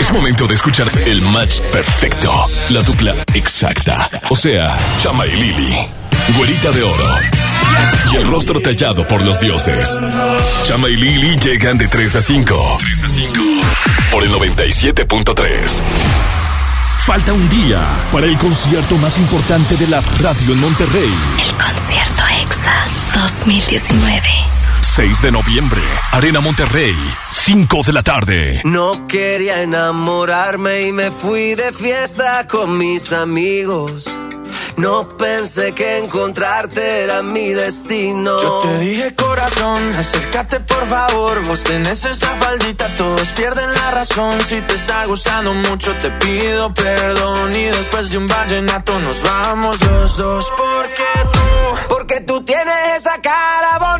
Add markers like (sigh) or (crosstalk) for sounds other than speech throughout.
Es momento de escuchar el match perfecto. La dupla exacta. O sea, Chama y Lili. Güerita de oro. Y el rostro tallado por los dioses. Chama y Lili llegan de 3 a 5. 3 a 5. Por el 97.3. Falta un día para el concierto más importante de la radio en Monterrey. El concierto EXA 2019. 6 de noviembre, Arena Monterrey, 5 de la tarde. No quería enamorarme y me fui de fiesta con mis amigos. No pensé que encontrarte era mi destino. Yo te dije corazón, acércate por favor. Vos tenés esa faldita, todos pierden la razón. Si te está gustando mucho, te pido perdón. Y después de un vallenato nos vamos los dos. Porque tú, porque tú tienes esa cara bonita.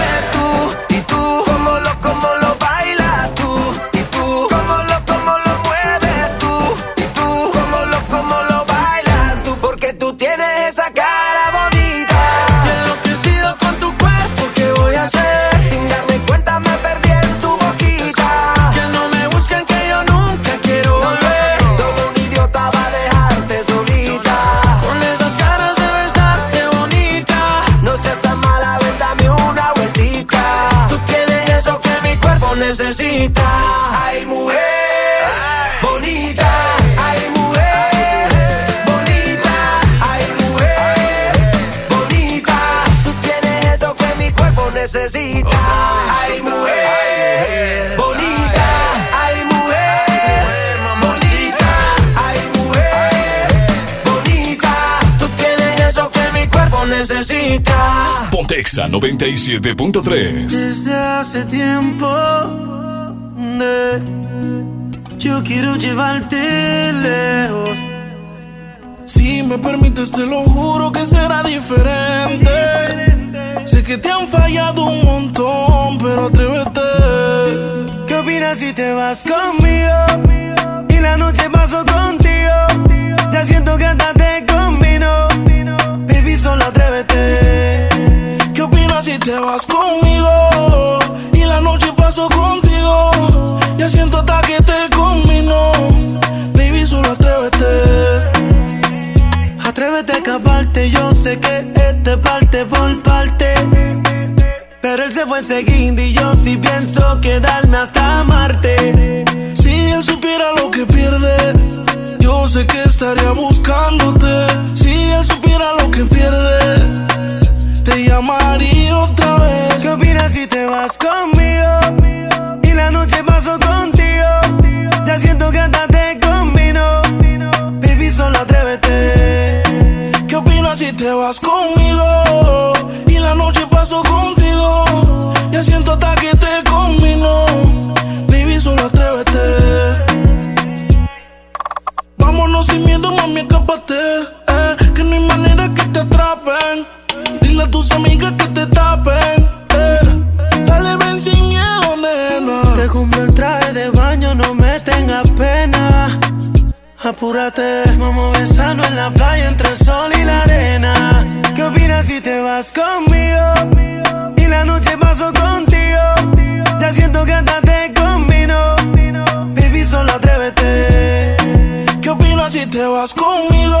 cómo lo, Pontexa 97.3. Desde hace tiempo de- yo quiero llevarte lejos. Si me permites, te lo juro que será diferente. Sé que te han fallado un montón, pero atrévete. ¿Qué opinas si te vas conmigo? Y la noche paso contigo. Ya siento que hasta te combino. Baby, solo atrévete. ¿Qué opinas si te vas conmigo? Y la noche paso contigo. Ya siento hasta que te combino. Baby, solo atrévete. Atrévete a escaparte, yo sé que este parte por parte. Pero él se fue enseguida y yo sí pienso quedarme hasta Marte. Si él supiera lo que pierde, yo sé que estaría buscándote. Si te vas conmigo? Apúrate, vamos a besarnos en la playa entre el sol y la arena. ¿Qué opinas si te vas conmigo? Y la noche paso contigo. Ya siento que hasta te combino. Baby, solo atrévete. ¿Qué opinas si te vas conmigo?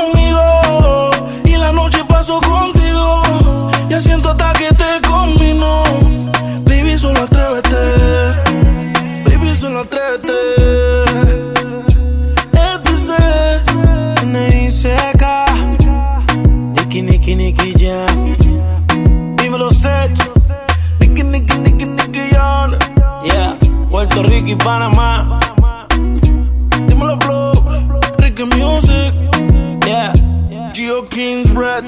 Panamá. Dímelo, Flow. Ricky Music. Yeah. Geo Kings Bread.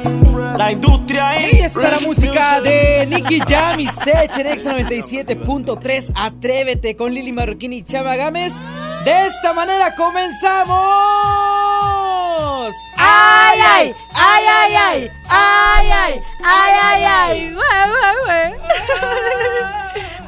La industria ahí. Ahí está la música de Nicky Jam y Sech en X97.3. Atrévete con Lili Marroquín y Chava Gámez. De esta manera comenzamos. ¡Ay, ay! ¡Ay, ay, ay! ¡Ay, ay! ¡Ay, ay, ay! ¡Güey, güey, güey!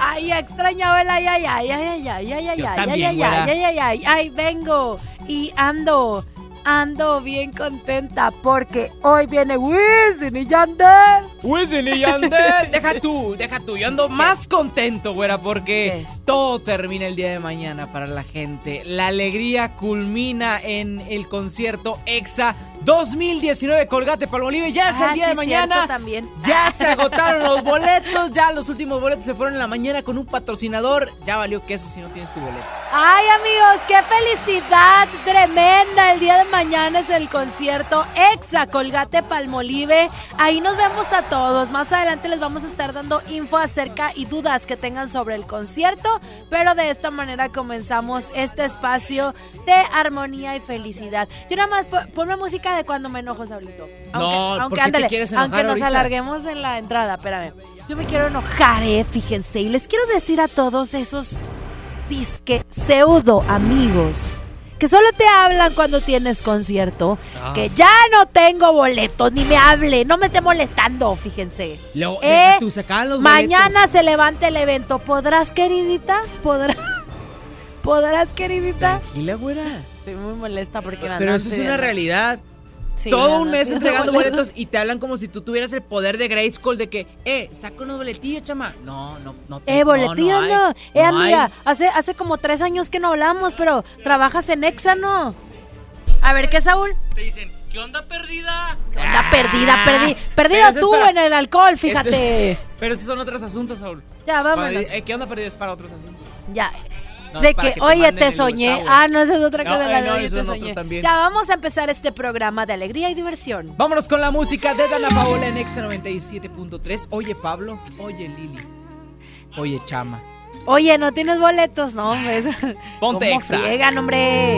Ay, extrañaba el ay, ay, ay, ay, ay, ay, ay, ay, ay, ay, ay, ay, ay, ay, vengo y ando, ando bien contenta porque hoy viene Wisin y Yandel. Wisin y Yandel. (laughs) Deja tú, deja tú. Yo ando más contento, güera, porque ¿Qué? todo termina el día de mañana para la gente. La alegría culmina en el concierto EXA 2019 Colgate Palmolive. Ya es Ah, el día sí, de mañana. también. Ya (laughs) se agotaron los boletos. Ya los últimos boletos se fueron en la mañana con un patrocinador. Ya valió queso si no tienes tu boleto. Ay amigos, qué felicidad tremenda. El día de mañana es el concierto Exa Colgate Palmolive. Ahí nos vemos a todos. Más adelante les vamos a estar dando info acerca y dudas que tengan sobre el concierto. Pero de esta manera comenzamos este espacio de armonía y felicidad. Yo nada más po- ponme música de cuando me enojo, Saulito. No, ¿por qué te ándale, aunque nos ahorita? alarguemos en la entrada, espérame. Yo me quiero enojar, eh, fíjense. Y les quiero decir a todos esos disque pseudo amigos que solo te hablan cuando tienes concierto, Ah. que ya no tengo boletos, ni me hable, no me esté molestando, fíjense. Luego, Eh, tú, los Mañana boletos. se levanta el evento, ¿podrás, queridita? ¿Podrás? (laughs) ¿Podrás, queridita? Tranquila, güera. Estoy muy molesta porque me Pero eso es una realidad. Sí, Todo un mes (laughs) entregando boletos y te hablan como si tú tuvieras el poder de Grace School de que, eh, saca unos boletillos, chama. No, no, no. te- Eh, boletillos hay, no. Eh, no amiga, hay. hace, hace como tres años que no hablamos, pero trabajas en Exa, ¿no? A ver, ¿qué, Saúl? Te dicen, ¿qué onda perdida? ¿Qué onda perdida, perdí, Ah, pero perdida tú para- en el alcohol, fíjate. Este- (laughs) pero esos son otros asuntos, Saúl. Ya, vámonos. Para- eh, ¿Qué onda perdida? Es para otros asuntos. Ya. No, de que, que oye, te soñé. Ah, no, esa es otra No, cosa. la eh, de no, oye, te soñé. también. Ya, vamos a empezar este programa de alegría y diversión. Vámonos con la música de Dana Paola en Extra 97.3. Oye, Pablo. Oye, Lili. Oye, Chama. Oye, ¿no tienes boletos? No, hombre. (laughs) Ponte ¿Cómo Exa. friegan, hombre?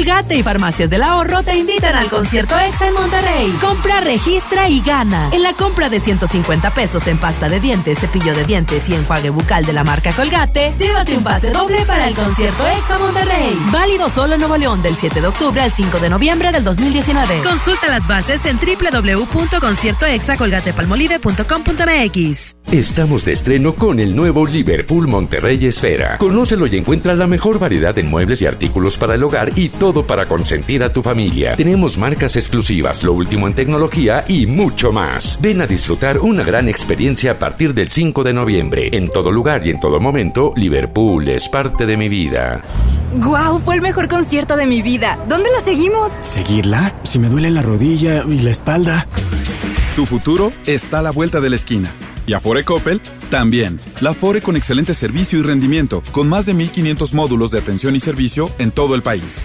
Colgate y Farmacias del Ahorro te invitan al concierto EXA en Monterrey. Compra, registra y gana. En la compra de 150 pesos en pasta de dientes, cepillo de dientes y enjuague bucal de la marca Colgate, llévate un pase doble para el concierto EXA Monterrey. Válido solo en Nuevo León del 7 de octubre al 5 de noviembre del 2019. Consulta las bases en www.conciertoexacolgatepalmolive.com.mx. Estamos de estreno con el nuevo Liverpool Monterrey Esfera. Conócelo y encuentra la mejor variedad en muebles y artículos para el hogar y todo todo para consentir a tu familia. Tenemos marcas exclusivas, lo último en tecnología y mucho más. Ven a disfrutar una gran experiencia a partir del 5 de noviembre. En todo lugar y en todo momento, Liverpool es parte de mi vida. ¡Guau! Fue el mejor concierto de mi vida. ¿Dónde la seguimos? ¿Seguirla? Si me duele la rodilla y la espalda. Tu futuro está a la vuelta de la esquina. Y Afore Coppel también. La Afore con excelente servicio y rendimiento, con más de 1500 módulos de atención y servicio en todo el país.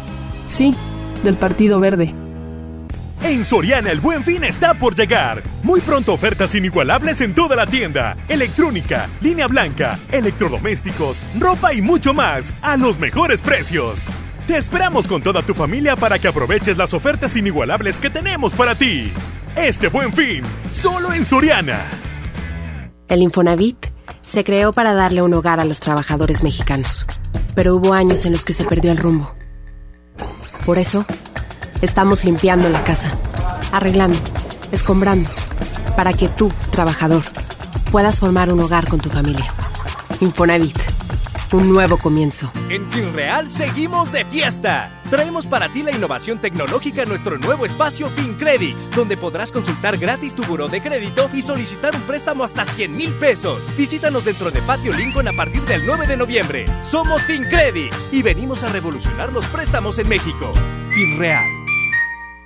Sí, del Partido Verde. En Soriana el buen fin está por llegar. Muy pronto ofertas inigualables en toda la tienda. Electrónica, línea blanca, electrodomésticos, ropa y mucho más a los mejores precios. Te esperamos con toda tu familia para que aproveches las ofertas inigualables que tenemos para ti. Este buen fin, solo en Soriana. El Infonavit se creó para darle un hogar a los trabajadores mexicanos, pero hubo años en los que se perdió el rumbo. Por eso, estamos limpiando la casa, arreglando, escombrando, para que tú, trabajador, puedas formar un hogar con tu familia. Infonavit, un nuevo comienzo. En FinReal seguimos de fiesta. Traemos para ti la innovación tecnológica en nuestro nuevo espacio FinCredits, donde podrás consultar gratis tu buró de crédito y solicitar un préstamo hasta 100 mil pesos. Visítanos dentro de Patio Lincoln a partir del 9 de noviembre. Somos FinCredits y venimos a revolucionar los préstamos en México. FinReal.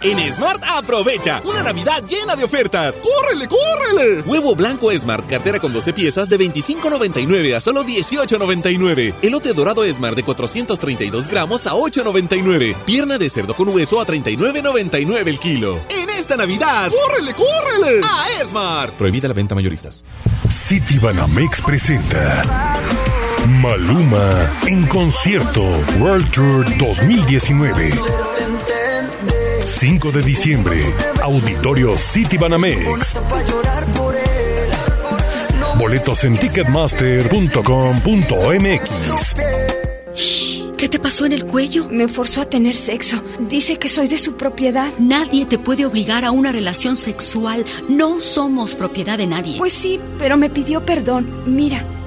En Smart aprovecha una Navidad llena de ofertas. ¡Córrele, córrele! Huevo blanco Smart, cartera con 12 piezas de 25.99 a solo 18.99. Elote dorado Smart de 432 gramos a 8.99. Pierna de cerdo con hueso a 39.99 el kilo. En esta Navidad, ¡córrele, córrele! A Smart. Prohibida la venta mayoristas. City Banamex presenta Maluma en concierto World Tour 2019. 5 de diciembre, Auditorio City Banamex. Boletos en ticketmaster.com.mx. ¿Qué te pasó en el cuello? Me forzó a tener sexo. Dice que soy de su propiedad. Nadie te puede obligar a una relación sexual. No somos propiedad de nadie. Pues sí, pero me pidió perdón. Mira,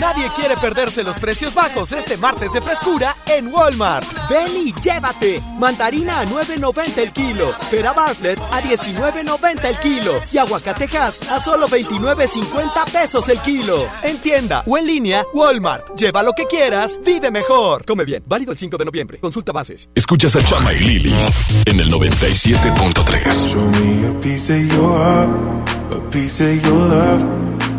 Nadie quiere perderse los precios bajos este martes de frescura en Walmart. Ven y llévate. Mandarina a 9.90 el kilo. Pera Bartlett a 19.90 el kilo. Y aguacatejas a solo 29.50 pesos el kilo. En tienda o en línea, Walmart. Lleva lo que quieras, vive mejor. Come bien. Válido el 5 de noviembre. Consulta bases. Escuchas a Chama y Lili en el 97.3. Show me a piece of your heart, a piece of your love.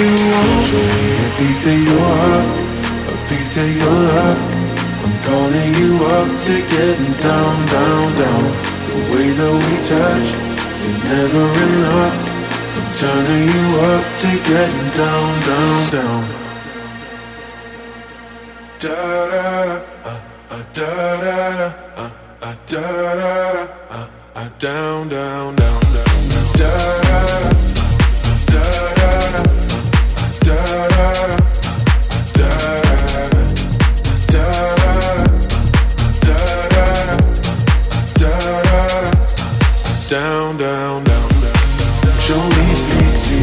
you want. Show me a piece of your heart, a piece of your love. I'm calling you up to getting down, down, down. The way that we touch is never enough. I'm turning you up to getting down, down, down. Da da da, uh, uh, da da da, uh, uh, da da da, uh, uh, down, down, down, down, down. Da da da, uh, uh, da da da, Show me easy,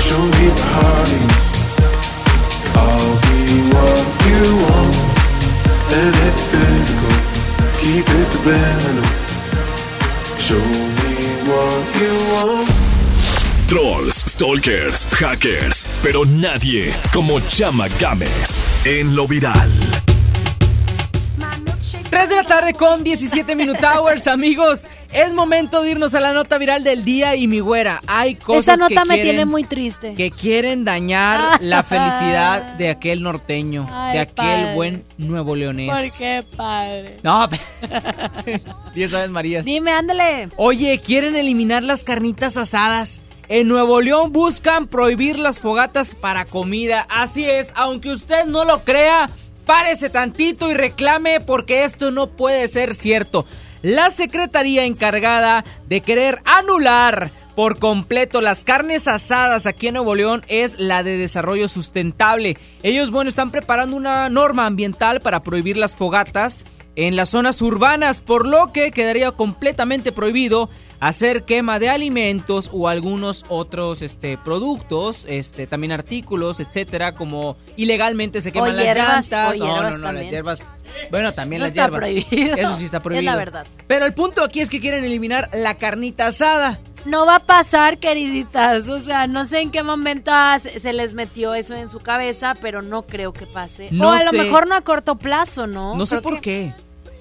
show me party. I'll be what you want, Trolls, stalkers, hackers, pero nadie como Chama Games en lo viral. 3 de la tarde con 17 Minute Hours, amigos. Es momento de irnos a la nota viral del día y mi güera. Hay cosas Esa nota que me quieren, tiene muy triste. que quieren dañar la (laughs) felicidad de aquel norteño, Ay, de aquel padre. buen nuevo leonés. ¿Por qué, padre? No, (laughs) 10 aves Marías. Dime, ándale. Oye, quieren eliminar las carnitas asadas. En Nuevo León buscan prohibir las fogatas para comida. Así es, aunque usted no lo crea, párese tantito y reclame porque esto no puede ser cierto. La secretaría encargada de querer anular por completo las carnes asadas aquí en Nuevo León es la de desarrollo sustentable. Ellos, bueno, están preparando una norma ambiental para prohibir las fogatas en las zonas urbanas, por lo que quedaría completamente prohibido hacer quema de alimentos o algunos otros este productos, este también artículos, etcétera, como ilegalmente se queman O las hierbas, llantas, no, hierbas no, no, también. las hierbas. Bueno, también Eso las está hierbas. prohibido. Eso sí está Es prohibido. la verdad. Pero el punto aquí es que quieren eliminar la carnita asada. No va a pasar, queriditas. O sea, no sé en qué momento se se les metió eso en su cabeza, pero no creo que pase. No o a lo mejor no a corto plazo, ¿no? No sé por que- qué.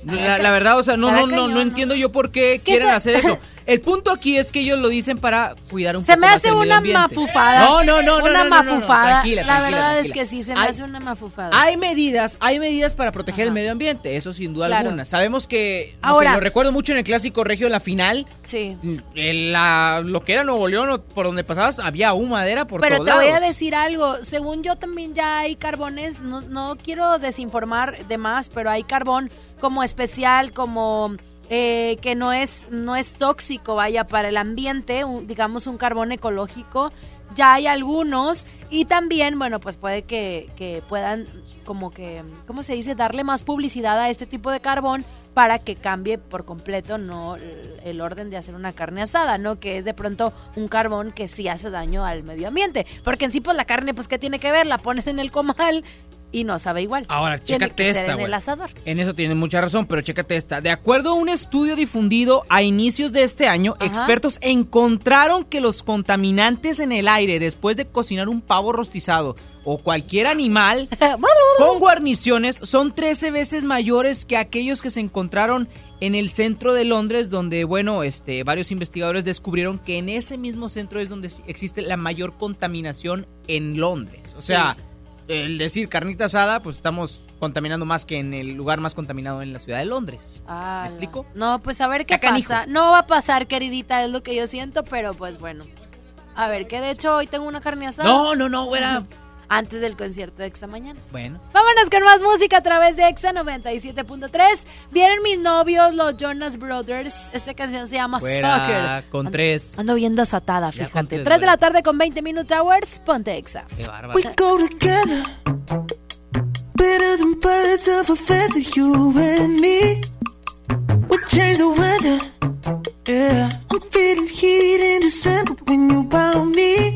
La, la verdad, o sea, no, no, no, no entiendo yo por qué quieren hacer eso. (laughs) El punto aquí es que ellos lo dicen para cuidar un Se poco me más hace el medio una ambiente. mafufada. No, no, no, no, Una no, no, no, no, mafufada. Tranquila, la tranquila, verdad es que sí, se me Hay- hace una mafufada. Hay medidas, hay medidas para proteger el medio ambiente, eso sin duda Claro. alguna. Sabemos que, no Ahora- sé, lo recuerdo mucho en el clásico regio en la final, Sí. en la, lo que era Nuevo León, por donde pasabas, había humadera por Pero todos te voy a decir algo. Según yo también ya hay carbones. No, no quiero desinformar de más, pero hay carbón como especial, como eh, que no es no es tóxico, vaya para el ambiente, digamos un carbón ecológico. Ya hay algunos y también, bueno, pues puede que, que puedan como que, ¿cómo se dice? Darle más publicidad a este tipo de carbón para que cambie por completo no el- el orden de hacer una carne asada, ¿no? Que es de pronto un carbón que sí hace daño al medio ambiente. Porque en sí, pues la carne, pues, ¿qué tiene que ver? La pones en el comal y no sabe igual. Ahora, Tiene chécate que ser esta, en el güey. asador. En eso tienen mucha razón, pero chécate esta. De acuerdo a un estudio difundido a inicios de este año, Ajá. expertos encontraron que los contaminantes en el aire después de cocinar un pavo rostizado o cualquier animal (laughs) con guarniciones son 13 veces mayores que aquellos que se encontraron en el centro de Londres, donde, bueno, este, varios investigadores descubrieron que en ese mismo centro es donde existe la mayor contaminación en Londres. O sea, el decir carnita asada, pues estamos contaminando más que en el lugar más contaminado en la ciudad de Londres. Ah, ¿Me explico? No, pues a ver qué pasa. No va a pasar, queridita, es lo que yo siento, pero pues bueno. A ver, que de hecho hoy tengo una carne asada. No, no, no, güera. Antes del concierto de Exa mañana. Bueno. Vámonos con más música a través de Exa 97.3. Vienen mis novios, los Jonas Brothers. Esta canción se llama Fuera, Soccer. con Ando- tres. Ando bien desatada, Ya fíjate. tres, 3 de la tarde con 20 Minute Hours, ponte Exa. Qué bárbaro. We go together better than birds of a feather, you and me. We change the weather, yeah. I'm feeling heat in December when you found me.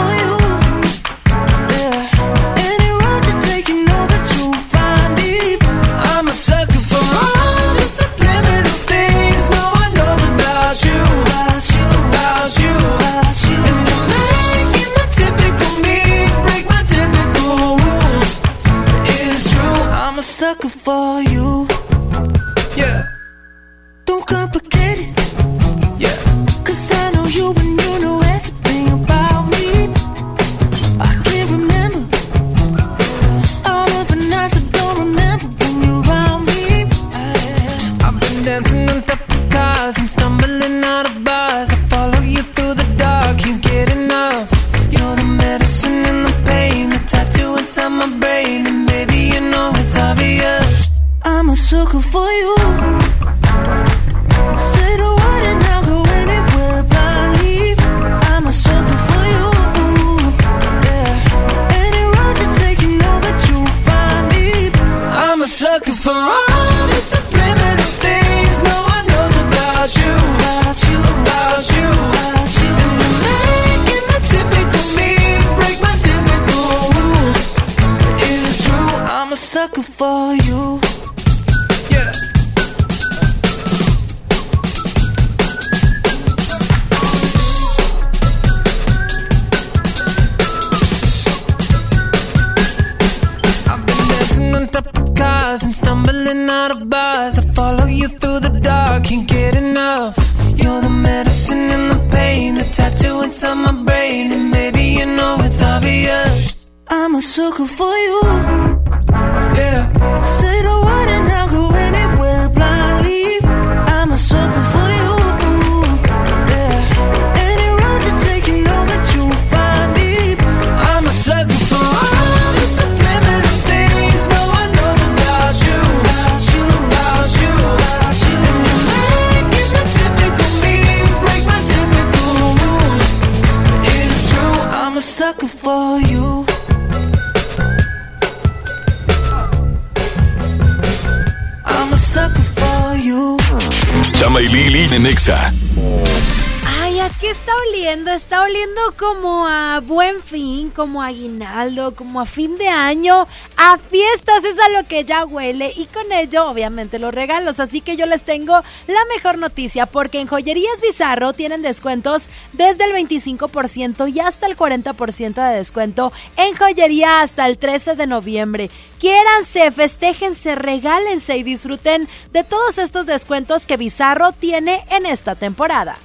Como a fin de año, a fiestas, es a lo que ya huele y con ello obviamente los regalos. Así que yo les tengo la mejor noticia porque en Joyerías Bizarro tienen descuentos desde el 25% y hasta el 40% de descuento en joyería hasta el 13 de noviembre. Quiéranse, festéjense, regálense y disfruten de todos estos descuentos que Bizarro tiene en esta temporada.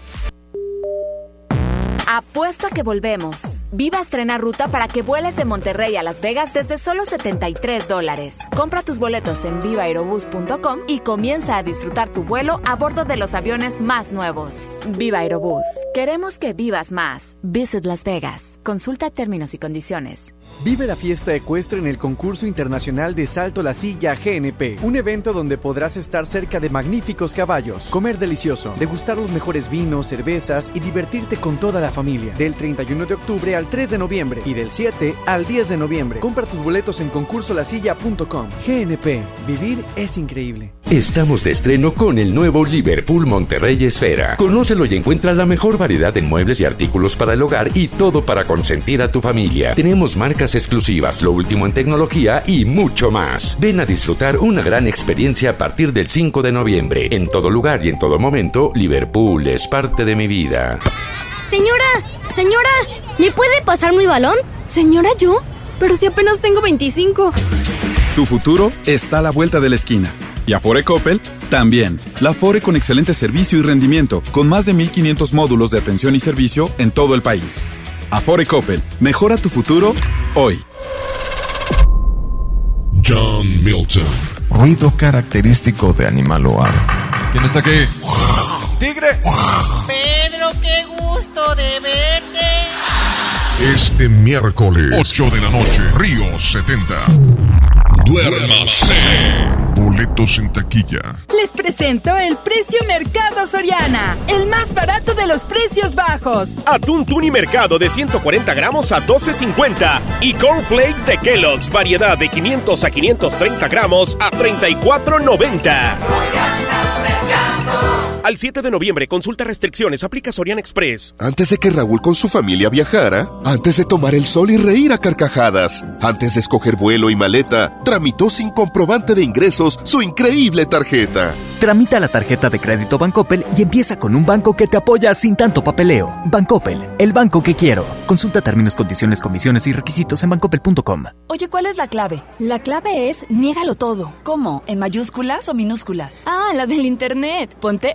Apuesto a que volvemos. Viva estrena ruta para que vueles de Monterrey a Las Vegas desde solo 73 dólares. Compra tus boletos en vivaerobus.com y comienza a disfrutar tu vuelo a bordo de los aviones más nuevos. Viva Aerobús. Queremos que vivas más. Visit Las Vegas. Consulta términos y condiciones. Vive la fiesta ecuestre en el concurso internacional de Salto la Silla GNP, un evento donde podrás estar cerca de magníficos caballos, comer delicioso, degustar los mejores vinos, cervezas y divertirte con toda la familia. Del 31 de octubre al 3 de noviembre y del 7 al 10 de noviembre. Compra tus boletos en concursolasilla.com. GNP, vivir es increíble. Estamos de estreno con el nuevo Liverpool Monterrey Esfera. Conócelo y encuentra la mejor variedad en muebles y artículos para el hogar y todo para consentir a tu familia. Tenemos marcas exclusivas, lo último en tecnología y mucho más. Ven a disfrutar una gran experiencia a partir del 5 de noviembre. En todo lugar y en todo momento, Liverpool es parte de mi vida. Señora, señora, ¿me puede pasar mi balón? Señora, ¿yo? Pero si apenas tengo 25. Tu futuro está a la vuelta de la esquina. Y Afore Coppel también. La Afore con excelente servicio y rendimiento, con más de 1500 módulos de atención y servicio en todo el país. Afore Coppel, mejora tu futuro hoy. John Milton. Ruido característico de animal. ¿Quién está aquí? ¡Tigre! Pedro, qué gusto de verte. Este miércoles, 8 de la noche, Río 70. Duérmase. Boletos en taquilla. Les presento el precio Mercado Soriana, el más barato de los precios bajos. Atún Tuni Mercado de 140 gramos a 12.50 y cornflakes de Kellogg's variedad de 500 a 530 gramos a 34.90. Al 7 de noviembre, consulta restricciones, aplica Sorian Express. Antes de que Raúl con su familia viajara, antes de tomar el sol y reír a carcajadas, antes de escoger vuelo y maleta, tramitó sin comprobante de ingresos su increíble tarjeta. Tramita la tarjeta de crédito Bancoppel y empieza con un banco que te apoya sin tanto papeleo. Bancoppel, el banco que quiero. Consulta términos, condiciones, comisiones y requisitos en bancoppel.com. Oye, ¿cuál es la clave? La clave es niégalo todo. ¿Cómo? ¿En mayúsculas o minúsculas? Ah, la del internet. Ponte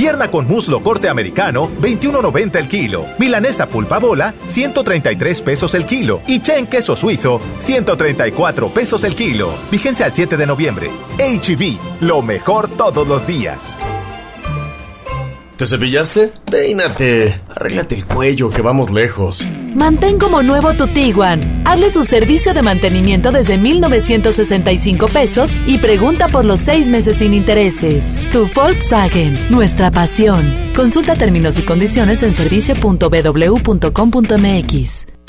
Pierna con muslo corte americano, 21.90 el kilo. Milanesa pulpa bola, 133 pesos el kilo. Y chen queso suizo, 134 pesos el kilo. Vigencia al 7 de noviembre. HB, lo mejor todos los días. ¿Te cepillaste? Peínate. Arréglate el cuello, que vamos lejos. Mantén como nuevo tu Tiguan. Hazle su servicio de mantenimiento desde 1,965 pesos y pregunta por los seis meses sin intereses. Tu Volkswagen, nuestra pasión. Consulta términos y condiciones en servicio.bw.com.mx.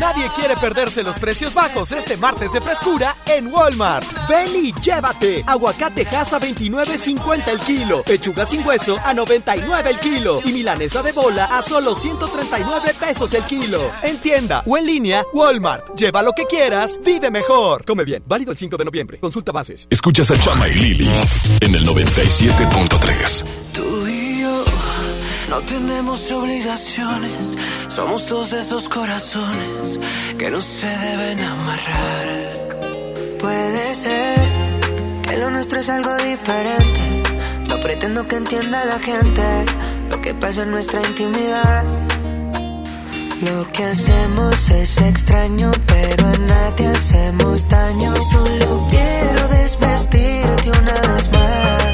Nadie quiere perderse los precios bajos este martes de frescura en Walmart. Ven y llévate. Aguacate a 29.50 el kilo. Pechuga sin hueso a 99 el kilo. Y milanesa de bola a solo 139 pesos el kilo. En tienda o en línea, Walmart. Lleva lo que quieras, vive mejor. Come bien. Válido el 5 de noviembre. Consulta bases. Escuchas a Chama y Lili en el 97.3. No tenemos obligaciones. Somos dos de esos corazones que no se deben amarrar. Puede ser que lo nuestro es algo diferente. No pretendo que entienda la gente lo que pasa en nuestra intimidad. Lo que hacemos es extraño, pero a nadie hacemos daño. Solo quiero desvestirte una vez más.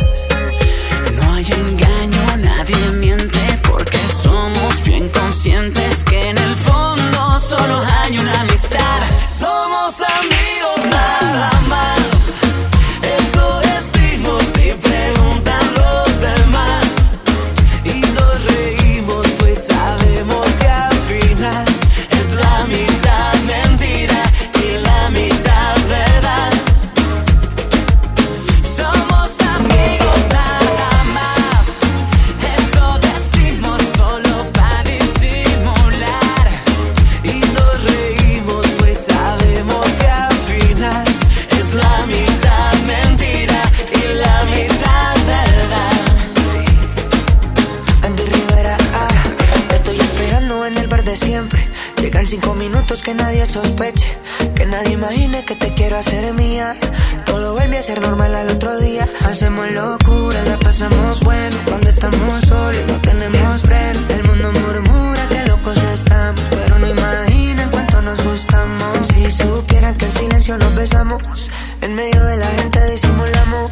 Que te quiero hacer mía. Todo vuelve a ser normal al otro día. Hacemos locura, la pasamos bueno cuando estamos solos no tenemos freno. El mundo murmura que locos estamos, pero no imaginan cuánto nos gustamos. Si supieran que en silencio nos besamos, en medio de la gente disimulamos.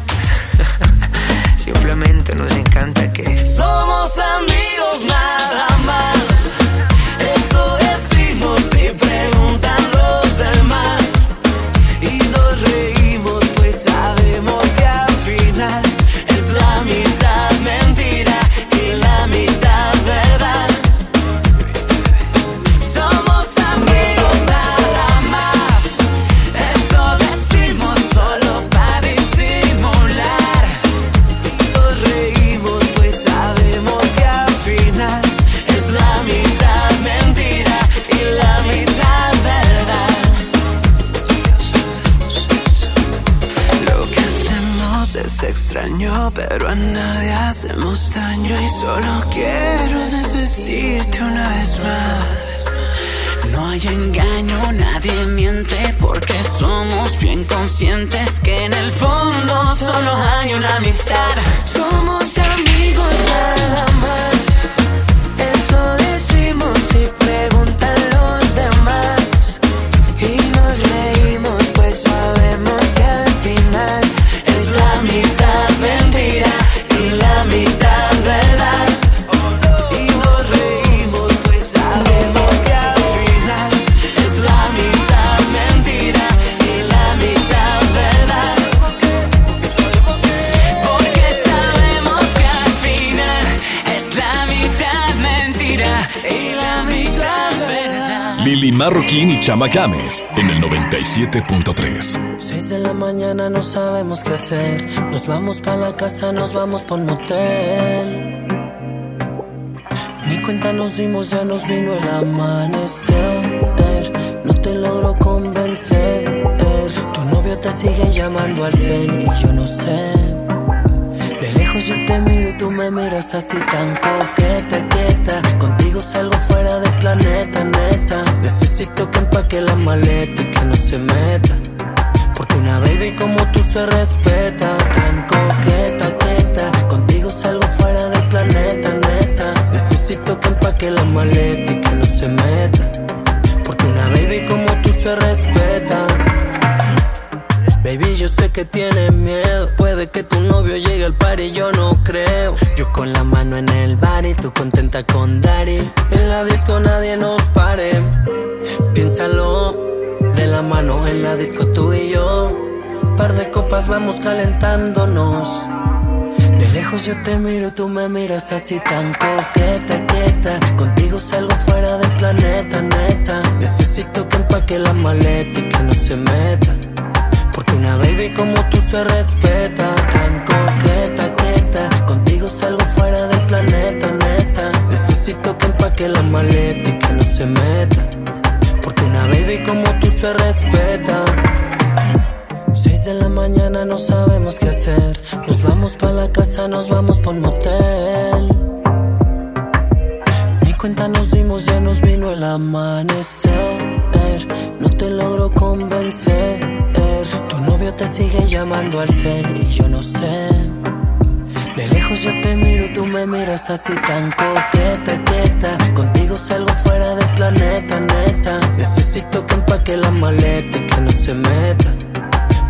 (laughs) Simplemente nos encanta que Somos amigos Chama Games en el 97.3. Seis de la mañana no sabemos qué hacer. Nos vamos para la casa, nos vamos por motel. Ni cuenta nos dimos, ya nos vino el amanecer. No te logro convencer. Tu novio te sigue llamando al cel y yo no sé. De lejos yo te miro y tú me miras así tan coqueta, quieta. Contigo salgo fuera del planeta, neta. Necesito que empaque la maleta y que no se meta. Porque una baby como tú se respeta. Tan coqueta, quieta. Contigo salgo fuera del planeta, neta. Necesito que empaque la maleta y que no se meta. Porque una baby como tú se respeta. Baby, yo sé que tienes miedo. Puede que tu novio llegue al par y yo no creo. Yo con la mano en el bar y tú contenta con Daddy. En la disco nadie nos pare. Piénsalo, de la mano en la disco tú y yo. Par de copas vamos calentándonos. De lejos yo te miro y tú me miras así tan coqueta, quieta. Contigo salgo fuera del planeta, neta. Necesito que empaque la maleta y que no se meta. Porque una baby como tú se respeta. Tan coqueta, quieta. Contigo salgo fuera del planeta, neta. Necesito que empaque la maleta y que no se meta. Porque una baby como tú se respeta. Seis de la mañana no sabemos qué hacer. Nos vamos para la casa, nos vamos por motel. Ni cuenta nos dimos, ya nos vino el amanecer. No te logro convencer. Te sigue llamando al cel y yo no sé. De lejos yo te miro y tú me miras así tan coqueta, quieta. Contigo salgo fuera del planeta, neta. Necesito que empaque la maleta y que no se meta.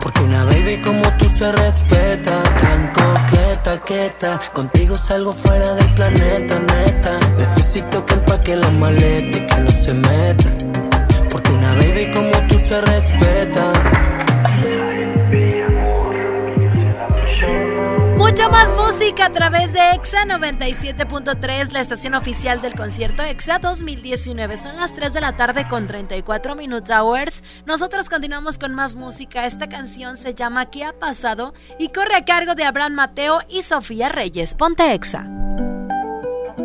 Porque una baby como tú se respeta. Tan coqueta, quieta. Contigo salgo fuera del planeta, neta. Necesito que empaque la maleta y que no se meta. Porque una baby como tú se respeta. Mucho más música a través de EXA 97.3, la estación oficial del concierto EXA 2019. Son las 3 de la tarde con 34 minutes hours. Nosotros continuamos con más música. Esta canción se llama ¿Qué ha pasado? y corre a cargo de Abraham Mateo y Sofía Reyes. Ponte EXA.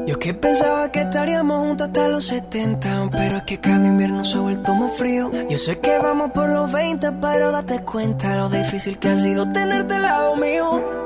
Yo que pensaba que estaríamos juntos hasta los 70 Pero es que cada invierno se ha vuelto muy frío Yo sé que vamos por los 20 Pero date cuenta lo difícil que ha sido tenerte al lado mío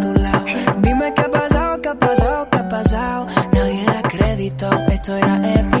esto era épico.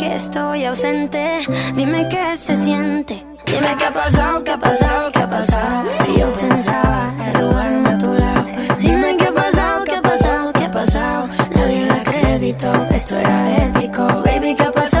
que estoy ausente, dime qué se siente. Dime qué ha pasado, qué ha pasado, qué ha pasado. Si yo pensaba arrugarme a tu lado. Dime qué ha pasado, qué ha pasado, qué ha pasado. Nadie da crédito, esto era épico. Baby, qué ha pasado.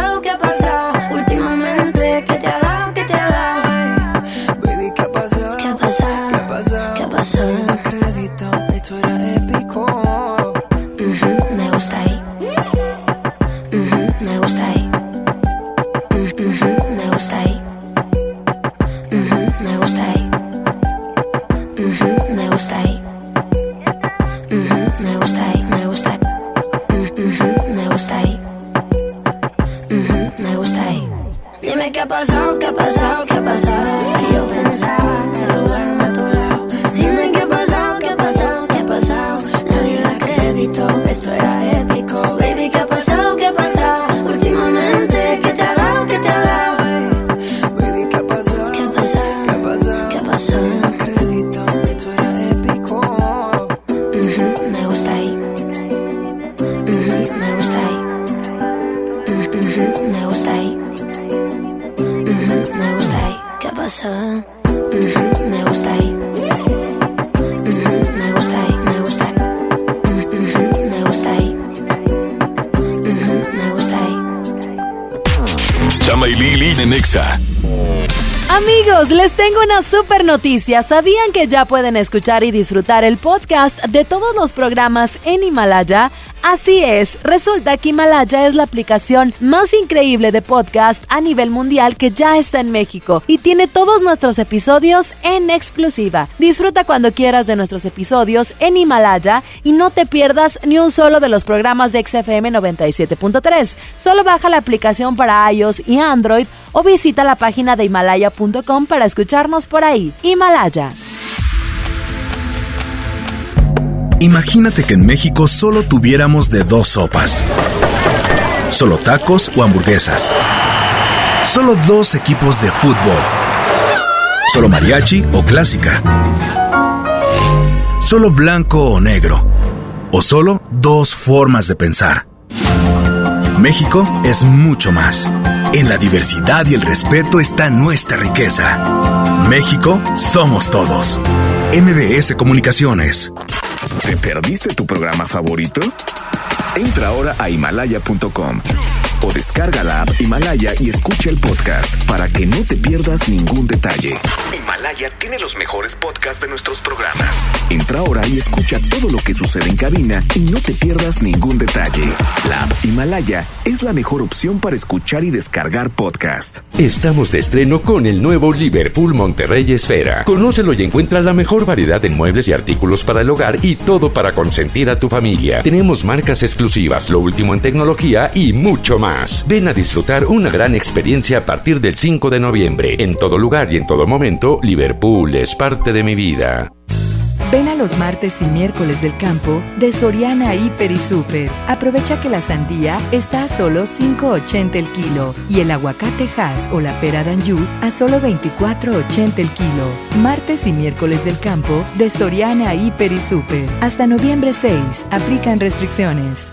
Una super noticia. ¿Sabían que ya pueden escuchar y disfrutar el podcast de todos los programas en Himalaya? Así es, resulta que Himalaya es la aplicación más increíble de podcast a nivel mundial que ya está en México y tiene todos nuestros episodios en exclusiva. Disfruta cuando quieras de nuestros episodios en Himalaya y no te pierdas ni un solo de los programas de XFM 97.3. Solo baja la aplicación para iOS y Android o visita la página de himalaya.com para escucharnos por ahí. Himalaya. Imagínate que en México solo tuviéramos de dos sopas. Solo tacos o hamburguesas. Solo dos equipos de fútbol. Solo mariachi o clásica. Solo blanco o negro. O solo dos formas de pensar. México es mucho más. En la diversidad y el respeto está nuestra riqueza. México somos todos. MBS Comunicaciones. ¿Te perdiste tu programa favorito? Entra ahora a himalaya.com o descarga la app Himalaya y escucha el podcast para que no te pierdas ningún detalle. Himalaya tiene los mejores podcasts de nuestros programas. Entra ahora y escucha todo lo que sucede en cabina y no te pierdas ningún detalle. La app Himalaya es la mejor opción para escuchar y descargar podcast. Estamos de estreno con el nuevo Liverpool Monterrey Esfera. Conócelo y encuentra la mejor variedad en muebles y artículos para el hogar y todo para consentir a tu familia. Tenemos marcas exclusivas, lo último en tecnología y mucho más. Ven a disfrutar una gran experiencia a partir del 5 de noviembre. En todo lugar y en todo momento, Liverpool es parte de mi vida. Ven a los martes y miércoles del campo de Soriana Hiper y Super. Aprovecha que la sandía está a solo 5.80 el kilo y el aguacate Hass o la pera Danju a solo 24.80 el kilo. Martes y miércoles del campo de Soriana Hiper y Super. Hasta noviembre 6. Aplican restricciones.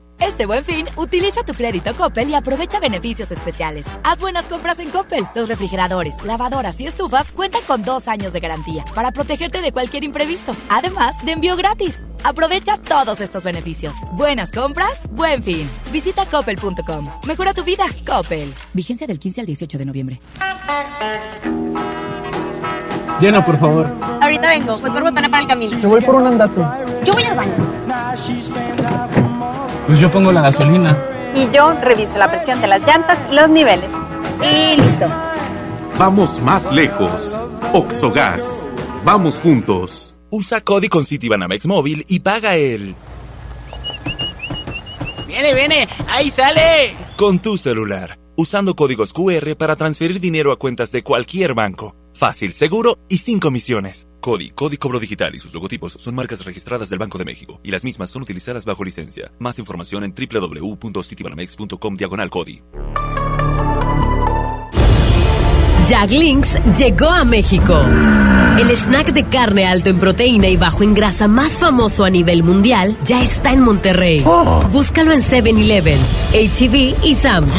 Este buen fin, utiliza tu crédito Coppel y aprovecha beneficios especiales. Haz buenas compras en Coppel. Los refrigeradores, lavadoras y estufas cuentan con dos años de garantía para protegerte de cualquier imprevisto, además de envío gratis. Aprovecha todos estos beneficios. Buenas compras, buen fin. Visita coppel.com. Mejora tu vida, Coppel. Vigencia del 15 al 18 de noviembre. Llena, por favor. Ahorita vengo, voy por botana para el camino. Te voy por un andate. Yo voy al baño. Pues yo pongo la gasolina. Y yo reviso la presión de las llantas y los niveles. Y listo. Vamos más lejos. Oxogas. Vamos juntos. Usa Cody con Citibanamex móvil y paga el. ¡Viene, viene! ¡Ahí sale! Con tu celular. Usando códigos QR para transferir dinero a cuentas de cualquier banco. Fácil, seguro y sin comisiones. CODI, Código Cobro Digital y sus logotipos son marcas registradas del Banco de México y las mismas son utilizadas bajo licencia. Más información en www.citibanamex.com diagonal CODI. Jack Links llegó a México. El snack de carne alto en proteína y bajo en grasa más famoso a nivel mundial ya está en Monterrey. Búscalo en 7-Eleven, HEB y Sam's.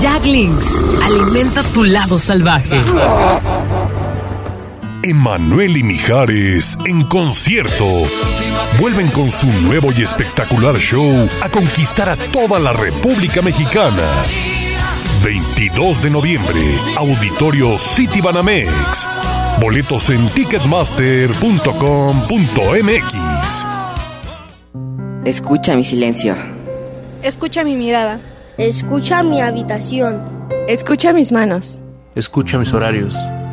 Jack Links, alimenta tu lado salvaje. (laughs) Emanuel y Mijares en concierto. Vuelven con su nuevo y espectacular show a conquistar a toda la República Mexicana. 22 de noviembre, Auditorio City Banamex. Boletos en ticketmaster.com.mx. Escucha mi silencio. Escucha mi mirada. Escucha mi habitación. Escucha mis manos. Escucha mis horarios.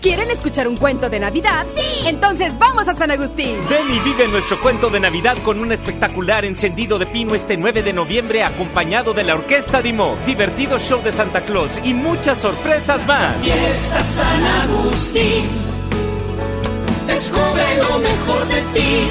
¿Quieren escuchar un cuento de Navidad? Sí. Entonces vamos a San Agustín. Ven y vive nuestro cuento de Navidad con un espectacular encendido de pino este 9 de noviembre acompañado de la Orquesta Dimo, divertido show de Santa Claus y muchas sorpresas más. Fiesta San Agustín. Descubre lo mejor de ti.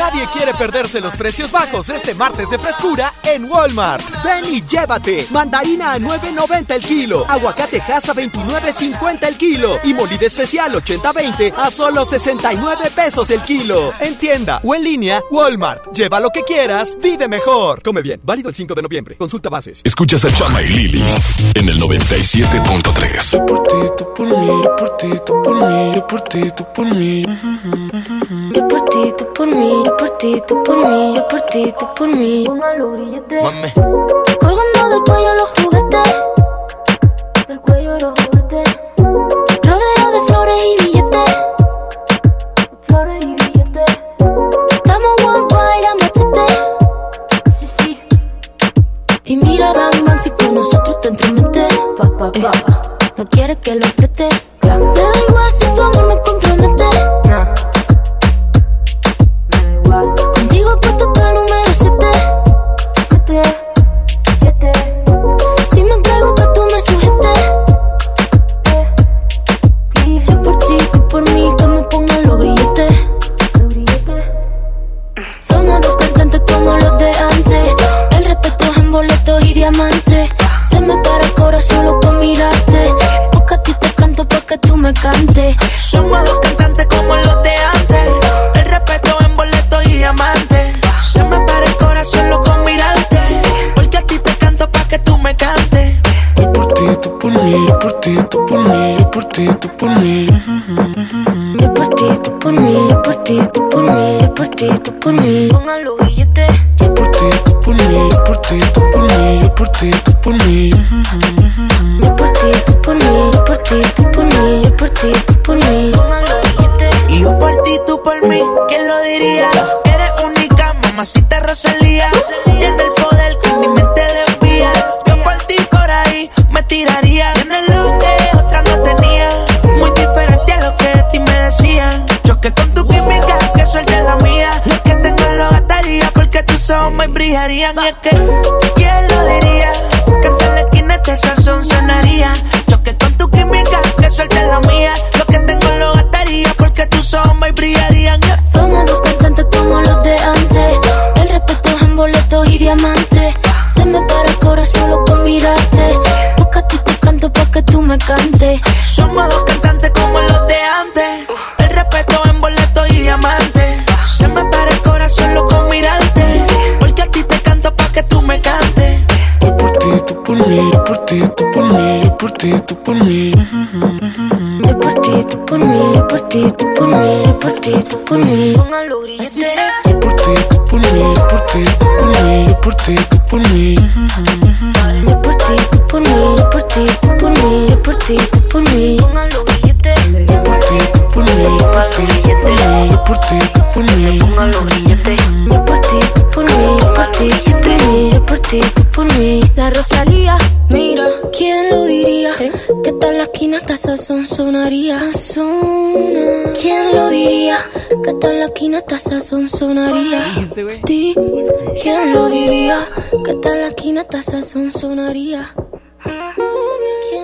Nadie quiere perderse los precios bajos este martes de frescura en Walmart. Ven y llévate. Mandarina a 9.90 el kilo. Aguacate a 29.50 el kilo. Y molida especial 80-20 a solo 69 pesos el kilo. En tienda o en línea, Walmart. Lleva lo que quieras, vive mejor. Come bien. Válido el 5 de noviembre. Consulta bases. Escuchas a Chama y Lili en el 97.3. Yo por ti, tú por mí, yo por ti, tú por mí, yo por ti, tú por mí. Yo por ti, tú por mí, yo por ti, tú por mí, yo por ti, tú por mí. Mame. Colgando del cuello los juguetes, del cuello los juguetes. Rodeo de flores y billetes, flores y billetes. Estamos worldwide a machete, sí, sí. Y mira, bang, si con nosotros te entremetes. Pa, pa, pa. No quieres que lo apriete. Me da igual si tu amor me solo con mirarte. Porque a ti te canto para que tú me cantes. Somos dos cantantes como los de antes. El respeto en boleto y diamante. Se me para el corazón solo con mirarte. Porque a ti te canto para que tú me cantes. Yo por ti, tú por mí, yo por ti, tú por mí, yo por ti, tú por mí. Yo por ti, tú por mí, yo por ti, tú por mí, yo por ti, tú por mí. Póngalo billete. Yo por ti, tú por mí, yo por ti, tú por mí, yo por ti, tú por mí. Yo por ti, tú por mí, yo por ti, tú por mí, yo por ti, tú por mí. Y yo por ti, tú por mí, ¿quién lo diría? Eres única, mamacita Rosalía. Tiene el poder que mi mente desvía. Yo por ti por ahí me tiraría. Tienes lo que otra no tenía. Muy diferente a lo que de ti me decían. Choque con tu química, que suelte la mía. Tus ojos me brillarían. Y es que, ¿quién lo diría? Que en la esquina este sazón sonaría. Choque con tu química, que suelte la mía. Lo que tengo lo gastaría porque tus ojos me brillarían. Yeah. Somos dos cantantes como los de antes. El respeto es en boletos y diamantes. Se me para el corazón solo con mirarte. Busca ti te canto pa' que tú me cantes. Somos dos cantantes como los de antes. El respeto en boleto y diamante. Se me para el corazón loco ti, tú por mí, yo por ti, tú por mí. Yo por ti, tú por mí, yo por ti, tú por mí, yo por ti, tú por mí. Así. Yo por ti, tú por mí, yo por ti, tú por mí, yo por ti, tú por mí. Yo por ti, tú por mí, yo por ti, tú por mí, yo por ti, tú por mí. Yo por ti, tú por mí, yo por ti, tú por mí, yo por ti, tú por mí. Yo por ti, tú por mí, ti, por yo por ti, tú por mí. La Rosalía, mira, ¿quién lo diría? ¿Qué tal la esquina hasta sazón sonaría? ¿Quién lo diría? ¿Qué tal la esquina hasta sazón sonaría? Ti, ¿quién lo diría? ¿Qué tal la esquina hasta sazón sonaría?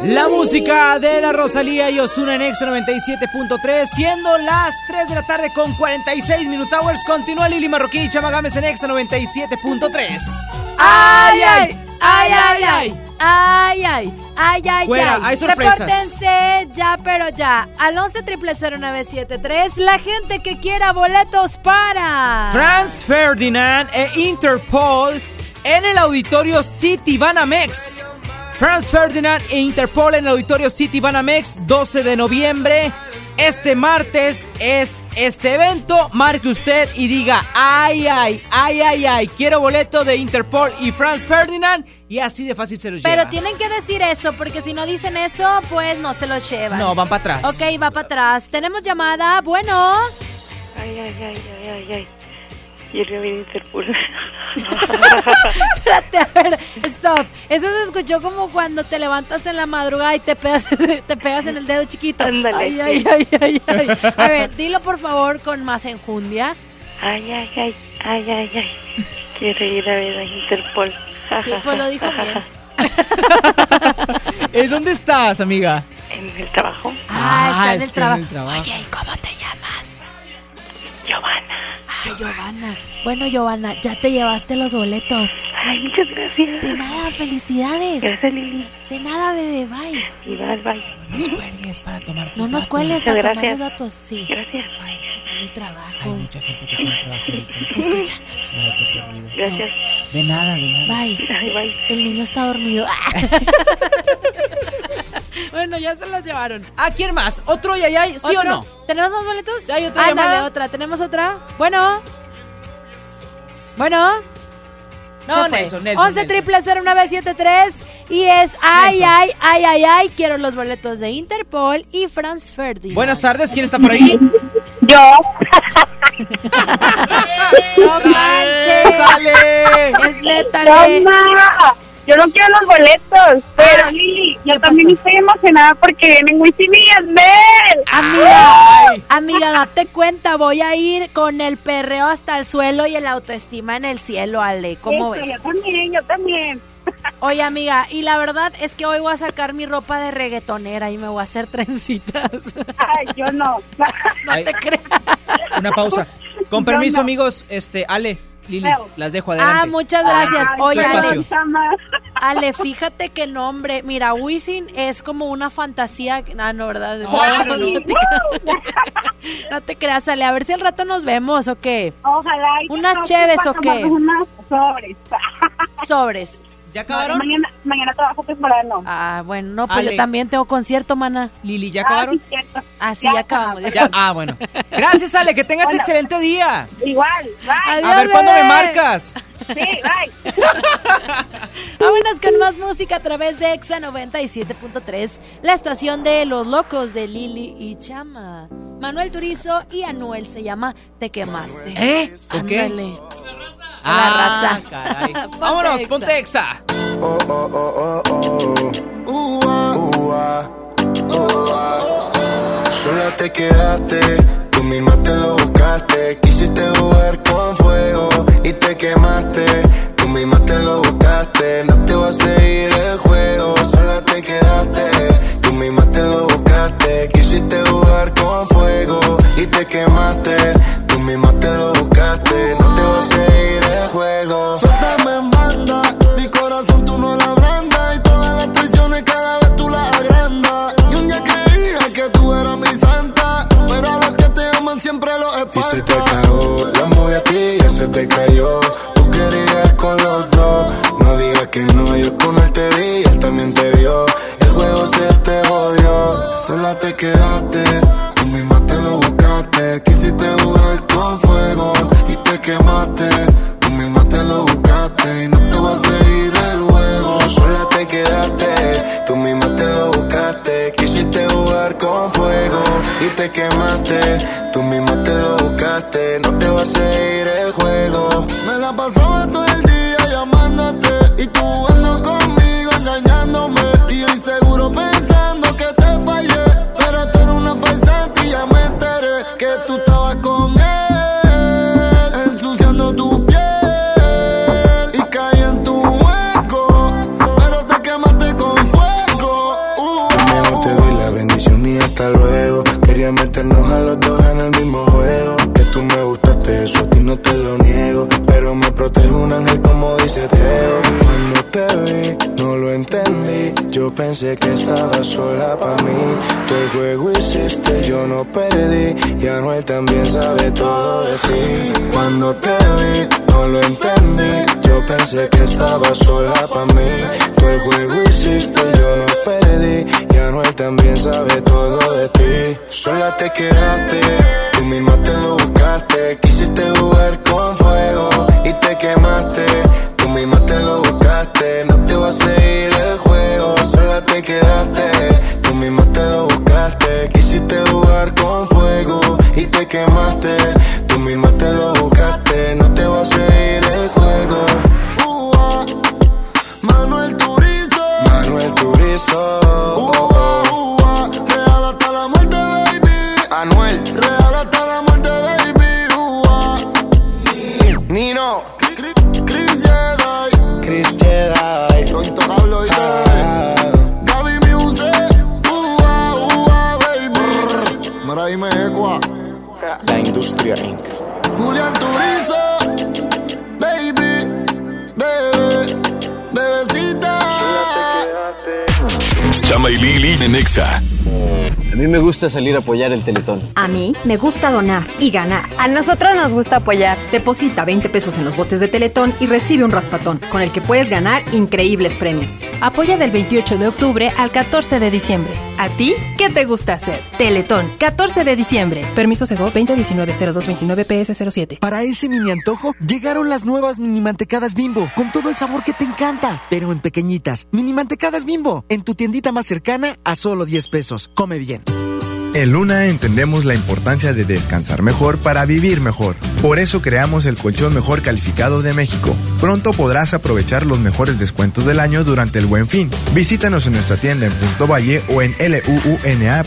La música de la Rosalía y Osuna en Extra 97.3, siendo las 3 de la tarde con 46 Minute Hours. Continúa Lili Marroquí y Chama Gámez en Extra 97.3. ¡Ay, ay! ¡Ay, ay, ay! ¡Ay, ay! ¡Ay, ay, Fuera, ay! hay sorpresas. Repórtense ya, pero ya. Al 11 0973 la gente que quiera boletos para... Franz Ferdinand e Interpol en el auditorio City Banamex. Franz Ferdinand e Interpol en el auditorio City Banamex, 12 de noviembre. Este martes es este evento. Marque usted y diga: Ay, ay, ay, ay, ay. Quiero boleto de Interpol y Franz Ferdinand. Y así de fácil se los lleva. Pero tienen que decir eso, porque si no dicen eso, pues no se los llevan. No, van para atrás. Ok, va para atrás. Tenemos llamada. Bueno. Ay, ay, ay, ay, ay, ay. Quiero ver Interpol. Espérate, a ver, stop. Eso se escuchó como cuando te levantas en la madrugada y te pegas, (laughs) te pegas en el dedo chiquito. Ándale, ay, sí. ay, ay, ay, ay. A ver, dilo por favor con más enjundia. Ay, ay, ay, ay, ay, ay. Quiero ir a ver a Interpol. Sí, pues lo dijo bien. (laughs) ¿En dónde estás, amiga? En el trabajo. Ah, está en el, está en trabajo. el trabajo. Oye, ¿y cómo te llamas? Giovanna. Ay, Giovanna. Bueno, Giovanna, ya te llevaste los boletos. Ay, muchas gracias. De nada, felicidades. Gracias, Lili. De nada, bebé, bye. Y bye, bye. No nos cuelgues para tomar tus No nos datos. cueles Muchas para tomar gracias. los datos. Sí. Gracias. Está en el trabajo. Hay mucha gente que está en el trabajo. Escuchándonos. No hay que hacer ruido. Gracias. De nada, de nada. Bye. Ay, bye. El niño está dormido. (laughs) (laughs) bueno, ya se los llevaron. ¿A quién más? ¿Otro yayay? ¿Sí o no? ¿Tenemos más boletos? ¿Ya hay otra Ándale, llamada? otra. ¿Tenemos otra? Bueno. Bueno. No. Nelson, Nelson, 11 Nelson. triple 0973 y es ay, Nelson. ay, ay, ay, ay. Quiero los boletos de Interpol y Franz Ferdinand. Buenas tardes, ¿quién está por ahí? (laughs) Yo. (laughs) No manches. ¡Sale! Es neta. Yo no quiero los boletos, pero Lili, yo ¿qué también pasó? estoy emocionada porque vienen Wisin y Yandel. Amiga, Ay. amiga, date cuenta, voy a ir con el perreo hasta el suelo y el autoestima en el cielo, Ale. ¿Cómo Eso, ves? Yo también, yo también. (laughs) Oye, amiga, y la verdad es que hoy voy a sacar mi ropa de reggaetonera y me voy a hacer trencitas. Ay, yo no. (laughs) No Ay. te creas. Una pausa. Con permiso, no. amigos, este, Ale, Lili, las dejo adelante. Ah, muchas gracias. Ay, Oye, Ale. Ale, fíjate qué nombre. Mira, Wisin es como una fantasía. Ah, no, ¿verdad? No, no, no. te creas. (laughs) No te creas, Ale. A ver si al rato nos vemos o qué. Ojalá. ¿Unas cheves o qué? Unas sobres. (laughs) Sobres. ¿Ya acabaron? mañana, mañana trabajo temprano. Ah, bueno, no, pues Ale. yo también tengo concierto, mana. Lili, ¿ya Ah, acabaron? sí, cierto. Ah, sí, Ya ya acabamos. ya Ya, acabamos. ah, bueno. Gracias, Ale, que tengas Bueno. excelente día. Igual, bye. Adiós, A ver, ¿cuándo me marcas? (laughs) Sí, bye. (laughs) Vámonos con más música a través de Exa 97.3, la estación de los locos de Lili y Chama. Manuel Turizo y Anuel se llama Te quemaste. ¿Eh? ¿O qué? Ah, la raza. caray. (laughs) Ponte Vámonos, Exa. ponte Exa. Oh, oh, oh, oh, oh. Ua, ua. Sola te quedaste, tú misma te lo buscaste. Quisiste jugar con fuego salir a apoyar el Teletón. A mí me gusta donar y ganar. A nosotros nos gusta apoyar. Deposita 20 pesos en los botes de Teletón y recibe un raspatón, con el que puedes ganar increíbles premios. Apoya del 28 de octubre al 14 de diciembre. ¿A ti qué te gusta hacer? Teletón, 14 de diciembre. Permiso Sego 2019-0229-PS07. Para ese mini antojo, llegaron las nuevas mini mantecadas bimbo, con todo el sabor que te encanta, pero en pequeñitas. Mini mantecadas bimbo, en tu tiendita más cercana a solo 10 pesos. Come bien. En Luna entendemos la importancia de descansar mejor para vivir mejor. Por eso creamos el colchón mejor calificado de México. Pronto podrás aprovechar los mejores descuentos del año durante el Buen Fin. Visítanos en nuestra tienda en Punto Valle o en luuna.mx.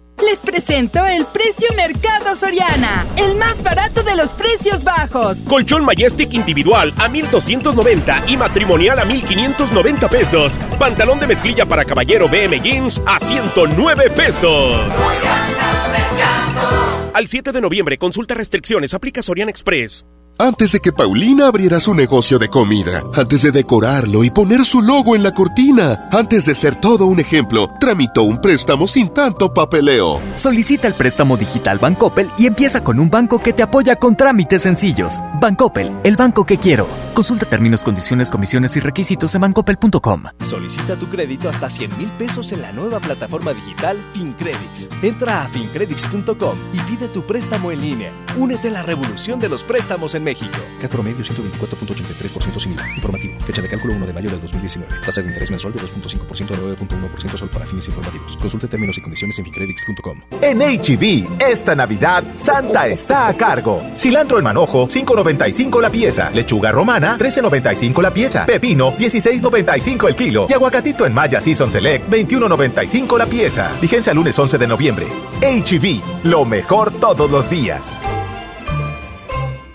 Les presento el precio Mercado Soriana, el más barato de los precios bajos. Colchón Majestic individual a 1290 y matrimonial a 1590 pesos. Pantalón de mezclilla para caballero BM Jeans a 109 pesos. Al 7 de noviembre, consulta restricciones, aplica Sorian Express. Antes de que Paulina abriera su negocio de comida, antes de decorarlo y poner su logo en la cortina, antes de ser todo un ejemplo, tramitó un préstamo sin tanto papeleo. Solicita el préstamo digital Bancoppel y empieza con un banco que te apoya con trámites sencillos. Bancoppel, el banco que quiero. Consulta términos, condiciones, comisiones y requisitos en bancoppel.com. Solicita tu crédito hasta 100 mil pesos en la nueva plataforma digital FinCredits. Entra a fincredits.com y pide tu préstamo en línea. Únete a la revolución de los préstamos en México. CAT promedio 124.83% sin IVA. Informativo. Fecha de cálculo 1 de mayo del 2019. Tasa de interés mensual de 2.5% a 9.1% solo para fines informativos. Consulte términos y condiciones en fincredits.com. En HB, esta Navidad, Santa está a cargo. Cilantro en manojo, 5.95 la pieza. Lechuga romana, 13.95 la pieza. Pepino, 16.95 el kilo. Y aguacatito en Maya Season Select, 21.95 la pieza. Vigencia lunes 11 de noviembre. HB, lo mejor todos los días.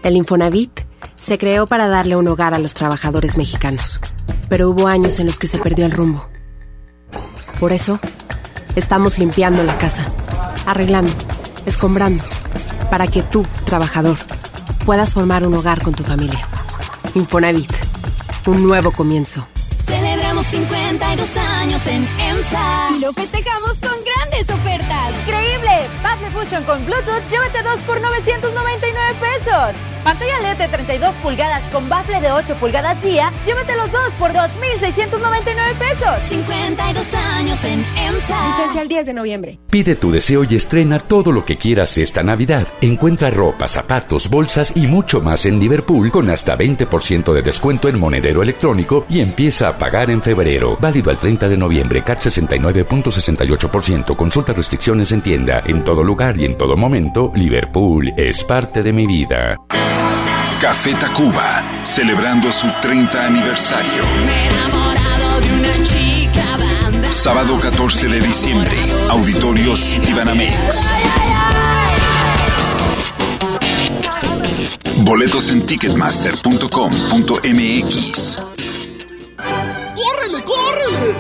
El Infonavit se creó para darle un hogar a los trabajadores mexicanos, pero hubo años en los que se perdió el rumbo. Por eso, estamos limpiando la casa, arreglando, escombrando, para que tú, trabajador, puedas formar un hogar con tu familia. Infonavit, un nuevo comienzo. Celebramos 52 años en EMSA y lo festejamos con grandes ofertas. ¡Increíble! Fusion con Bluetooth, llévate dos por 999 pesos. Pantalla LED de 32 pulgadas con bafle de 8 pulgadas día, llévate los dos por 2,699 pesos. 52 años en EMSA. Vigencia el 10 de noviembre. Pide tu deseo y estrena todo lo que quieras esta Navidad. Encuentra ropa, zapatos, bolsas y mucho más en Liverpool con hasta 20% de descuento en monedero electrónico y empieza a pagar en febrero. Válido al 30 de noviembre, CAT 69.68%. Consulta restricciones en tienda. En todo lugar y en todo momento, Liverpool es parte de mi vida. Café Tacuba, celebrando su 30 aniversario. Sábado 14 de diciembre, Auditorio Citibanamex. Boletos en ticketmaster.com.mx.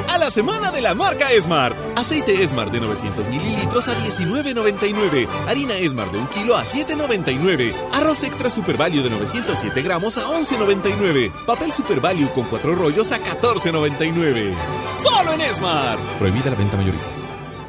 A la semana de la marca Esmart. Aceite Esmart de 900 mililitros a 19.99. Harina Esmart de 1 kilo a 7.99. Arroz extra Super Value de 907 gramos a 11.99. Papel Super Value con 4 rollos a 14.99. ¡Solo en Esmart! Prohibida la venta mayoristas.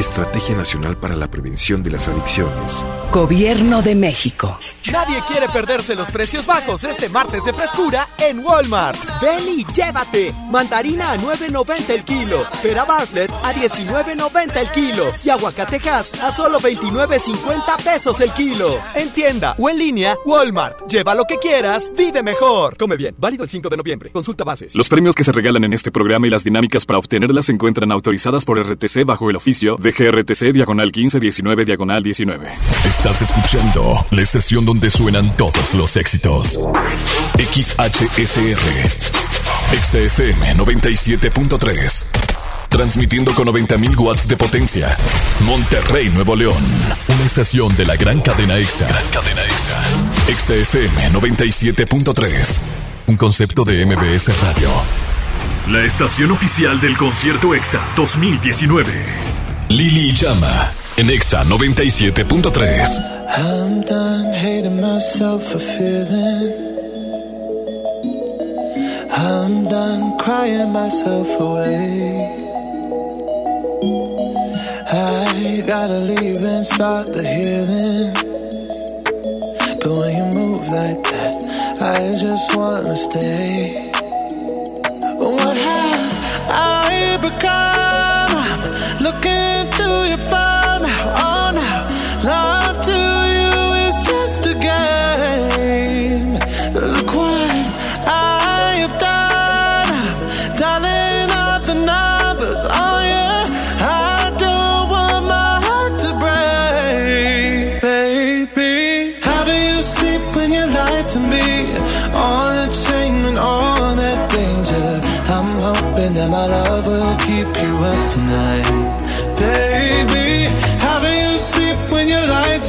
Estrategia Nacional para la Prevención de las Adicciones. Gobierno de México. Nadie quiere perderse los precios bajos este martes de frescura en Walmart. Ven y llévate. Mandarina a 9.90 el kilo. Pera Bartlett a 19.90 el kilo. Y aguacatejas a solo 29.50 pesos el kilo. En tienda o en línea, Walmart. Lleva lo que quieras, vive mejor. Come bien. Válido el 5 de noviembre. Consulta bases. Los premios que se regalan en este programa y las dinámicas para obtenerlas se encuentran autorizadas por RTC bajo el oficio de GRTC diagonal 1519 diagonal 19. Estás escuchando la estación donde suenan todos los éxitos. XHSR. XFM 97.3. Transmitiendo con 90.000 watts de potencia. Monterrey, Nuevo León. Una estación de la gran cadena EXA. Gran cadena EXA. XFM 97.3. Un concepto de MBS Radio. La estación oficial del concierto EXA 2019. Lili Llama. En EXA 97.3. I'm done hating myself for feeling. I'm done crying myself away. I gotta leave and start the healing. But when you move like that, I just wanna stay. What have I become?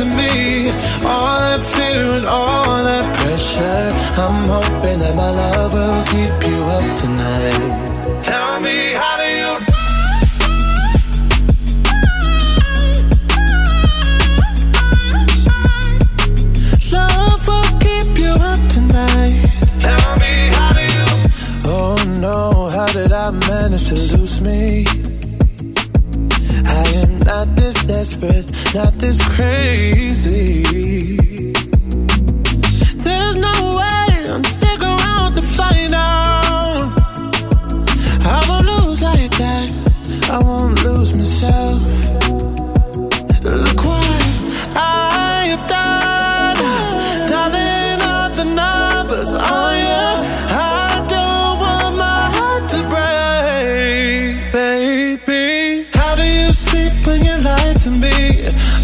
To me? All that fear and all that pressure. I'm hoping that my love will keep you up tonight. Tell me, how do you? Love will keep you up tonight. Tell me, how do you? Oh no, how did I manage to lose me? Not this desperate, not this crazy. There's no way I'm stick around to find out. I won't lose like that. I won't lose myself.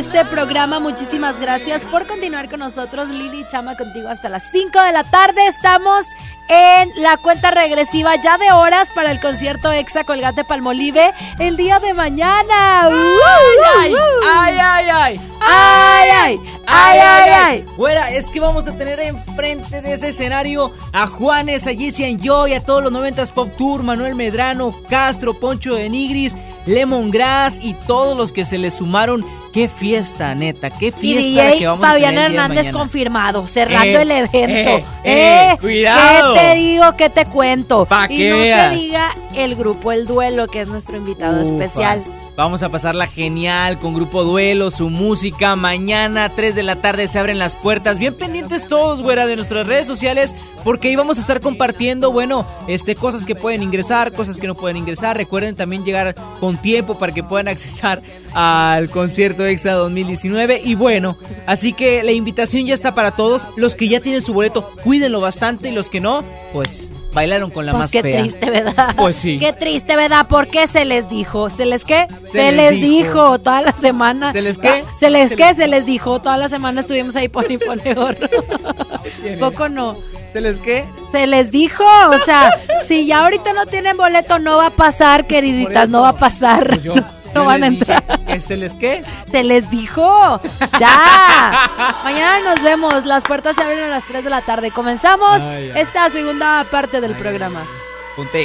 este programa. Muchísimas gracias por continuar con nosotros. Lili Chama contigo hasta las 5 de la tarde. Estamos en la cuenta regresiva ya de horas para el concierto Exa Colgate Palmolive el día de mañana. Ay, ay, ay, ay. Ay, ay, ay, ay, ay. Güera, es que vamos a tener enfrente de ese escenario a Juanes, a Jesse and Joy, a todos los 90s Pop Tour, Manuel Medrano, Castro, Poncho de Nigris, Lemongrass y todos los que se le sumaron. Qué fiesta, neta, qué Y fiesta que vamos a Fabián tener el día de Hernández confirmado, cerrando Eh, el evento. eh, eh, cuidado. ¿Qué te digo? ¿Qué te cuento? Pa' y que no veas. se diga el grupo El Duelo, que es nuestro invitado Ufas. especial. Vamos a pasarla genial con Grupo Duelo, su música. Mañana, 3 de la tarde, se abren las puertas. Bien pendientes todos, güera, de nuestras redes sociales, porque ahí vamos a estar compartiendo, bueno, este, cosas que pueden ingresar, cosas que no pueden ingresar. Recuerden también llegar con tiempo para que puedan accesar al concierto Exa 2019. Y bueno, así que la invitación ya está para todos. Los que ya tienen su boleto, cuídenlo bastante. Y los que no, pues bailaron con la Pues más qué fea. triste, ¿verdad? Pues sí. Qué triste, ¿verdad? ¿Por qué se les dijo? ¿Se les qué? Se, Se les les dijo. dijo. toda la semana. ¿Se les qué? ¿Se les Se qué? les- Se les dijo. Toda la semana estuvimos ahí pone y pone gorro. Poco no. ¿Se les qué? Se les dijo, o sea, si ya ahorita no tienen boleto, no va a pasar, queriditas, no va a pasar. Yo, no van a dije entrar. que se les qué. Se les dijo. Ya. (laughs) Mañana nos vemos. Las puertas se abren a las 3 de la tarde. Comenzamos Ay, ay. esta segunda parte del programa. Ponte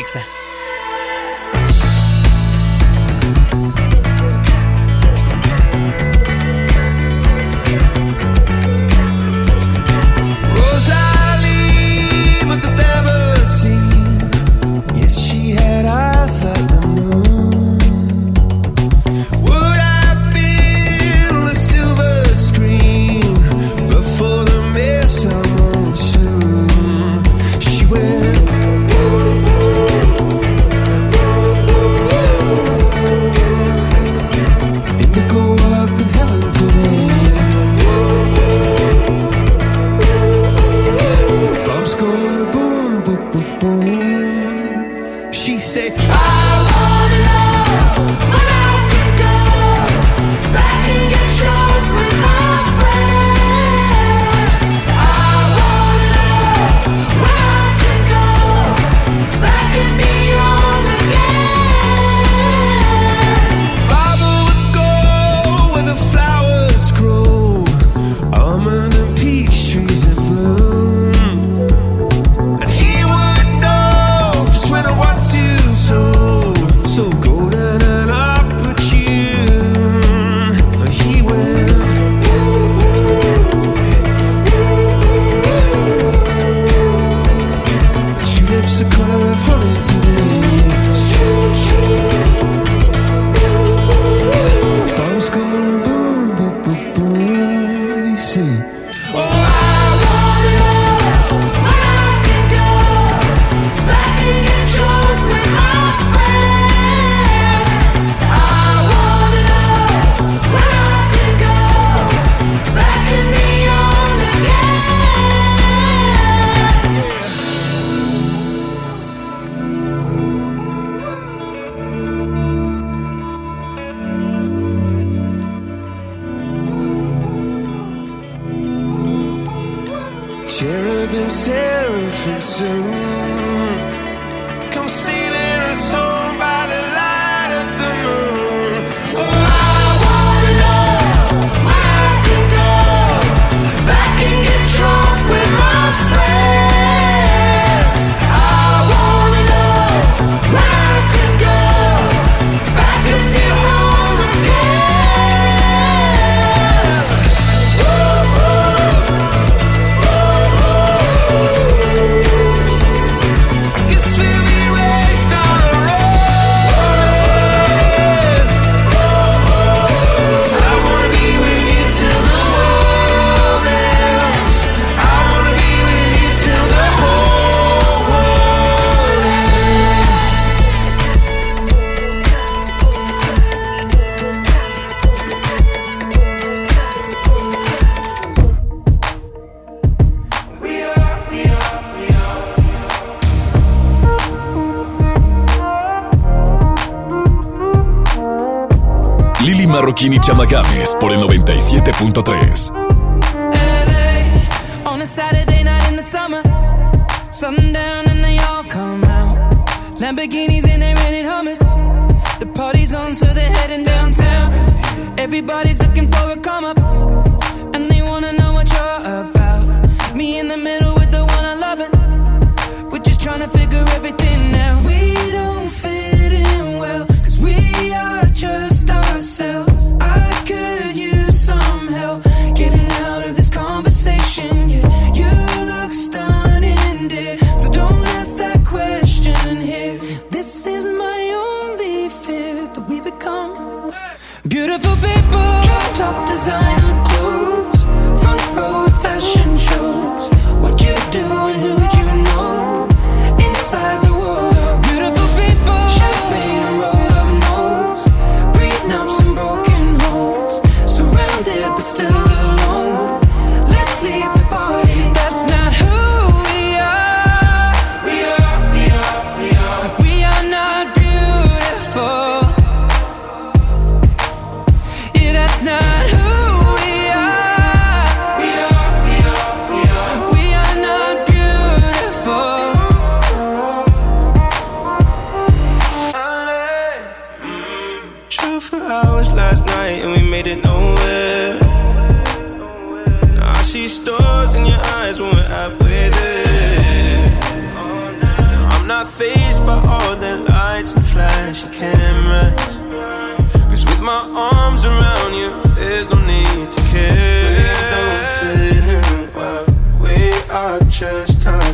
Joaquín y Chamagames por el 97.3.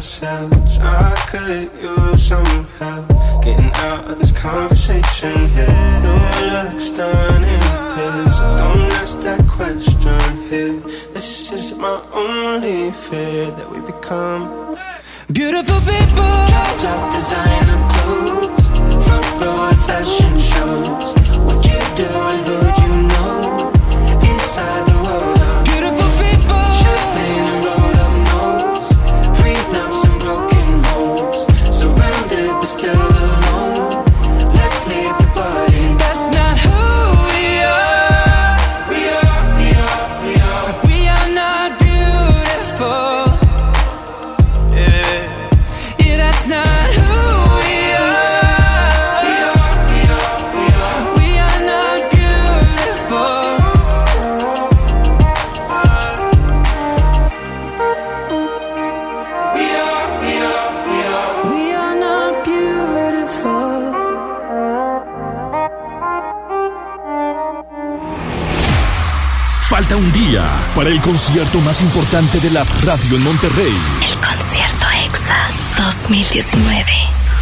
ourselves. I could use some help getting out of this conversation here. New looks done in tears. Don't ask that question here. This is my only fear that we become beautiful people. Drop top designer clothes, front row fashion shows. What you do and who you know inside. para el concierto más importante de la radio en Monterrey. El concierto EXA 2019.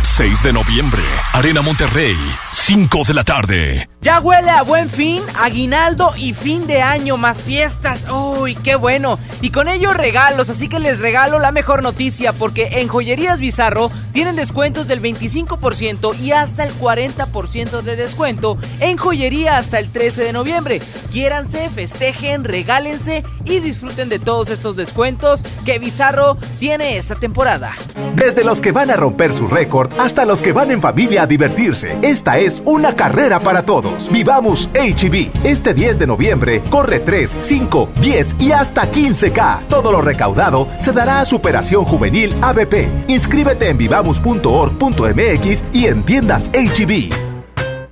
6 de noviembre, Arena Monterrey, 5 de la tarde. Ya huele a buen fin, aguinaldo y fin de año, más fiestas. Uy, qué bueno. Y con ello regalos, así que les regalo la mejor noticia porque en Joyerías Bizarro tienen descuentos del 25% y hasta el 40% de descuento en joyería hasta el 13 de noviembre. Quiéranse, festejen, regálense y disfruten de todos estos descuentos que Bizarro tiene esta temporada. Desde los que van a romper su récord hasta los que van en familia a divertirse. Esta es una carrera para todos. Vivamos HB. Este 10 de noviembre corre 3, 5, 10 y hasta 15K. Todo lo recaudado se dará a Superación Juvenil ABP. Inscríbete en vivamos.org.mx y en tiendas HB.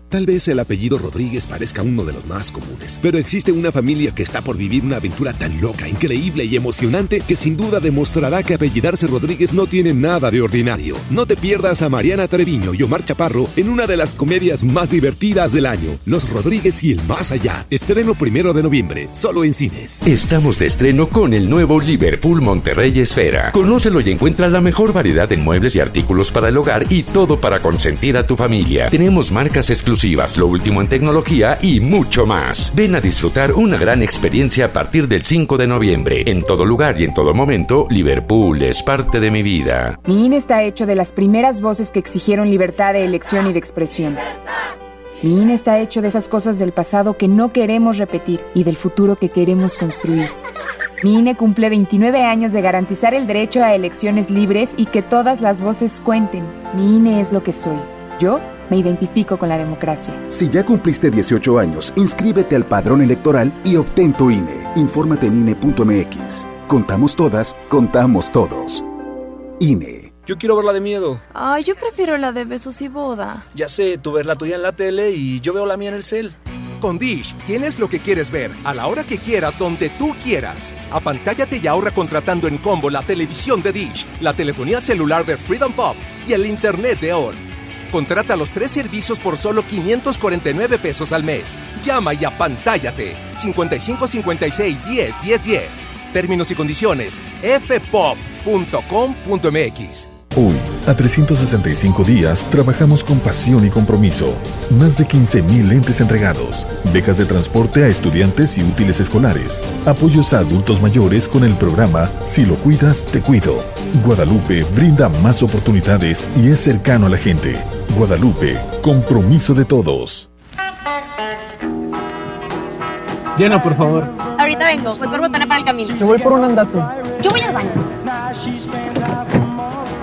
Tal vez el apellido Rodríguez parezca uno de los más comunes, pero existe una familia que está por vivir una aventura tan loca, increíble y emocionante que sin duda demostrará que apellidarse Rodríguez no tiene nada de ordinario. No te pierdas a Mariana Treviño y Omar Chaparro en una de las comedias más divertidas del año, Los Rodríguez y el Más Allá. Estreno primero de noviembre, solo en cines. Estamos de estreno con el nuevo Liverpool Monterrey Esfera. Conócelo y encuentra la mejor variedad en muebles y artículos para el hogar y todo para consentir a tu familia. Tenemos marcas exclusivas lo último en tecnología y mucho más. Ven a disfrutar una gran experiencia a partir del 5 de noviembre. En todo lugar y en todo momento, Liverpool es parte de mi vida. Mi INE está hecho de las primeras voces que exigieron libertad de elección y de expresión. Mi INE está hecho de esas cosas del pasado que no queremos repetir y del futuro que queremos construir. Mi INE cumple 29 años de garantizar el derecho a elecciones libres y que todas las voces cuenten. Mi INE es lo que soy. Yo me identifico con la democracia. Si ya cumpliste 18 años, inscríbete al padrón electoral y obtén tu INE. Infórmate en INE.mx. Contamos todas, contamos todos. INE. Yo quiero ver la de miedo. Ay, yo prefiero la de besos y boda. Ya sé, tú ves la tuya en la tele y yo veo la mía en el cel. Con Dish tienes lo que quieres ver, a la hora que quieras, donde tú quieras. Apantállate y ahorra contratando en combo la televisión de Dish, la telefonía celular de Freedom Pop y el internet de ON. Contrata los tres servicios por solo 549 pesos al mes. Llama y apantállate. 55 56 10 10 10. Términos y condiciones. fpop.com.mx. Hoy, a 365 días, trabajamos con pasión y compromiso. Más de 15.000 lentes entregados, becas de transporte a estudiantes y útiles escolares, apoyos a adultos mayores con el programa Si lo cuidas, te cuido. Guadalupe brinda más oportunidades y es cercano a la gente. Guadalupe, compromiso de todos. Lleno, por favor. Ahorita vengo, voy por botana para el camino. Te voy por un andate. Yo voy al baño.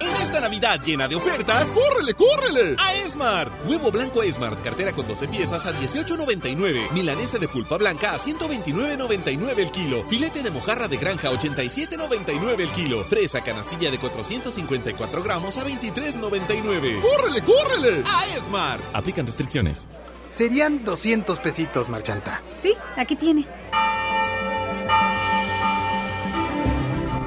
En esta Navidad llena de ofertas, ¡córrele, córrele! A Esmart. Huevo blanco Esmart, cartera con 12 piezas a 18.99. Milanesa de pulpa blanca a 129.99 el kilo. Filete de mojarra de granja a 87.99 el kilo. Fresa canastilla de 454 gramos a 23.99. ¡Córrele, córrele! A Esmart. Aplican restricciones. Serían 200 pesitos, marchanta. Sí, aquí tiene.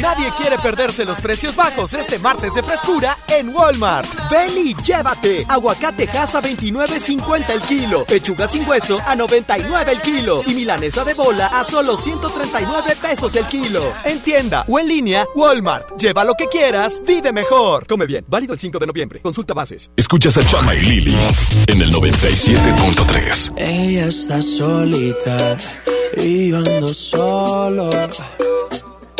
Nadie quiere perderse los precios bajos este martes de frescura en Walmart. Ven y llévate. Aguacate Hass a 29.50 el kilo. Pechuga sin hueso a 99 el kilo. Y milanesa de bola a solo 139 pesos el kilo. En tienda o en línea, Walmart. Lleva lo que quieras, vive mejor. Come bien. Válido el 5 de noviembre. Consulta bases. Escuchas a Chama y Lili en el 97.3. Ella está solita y yo ando solo.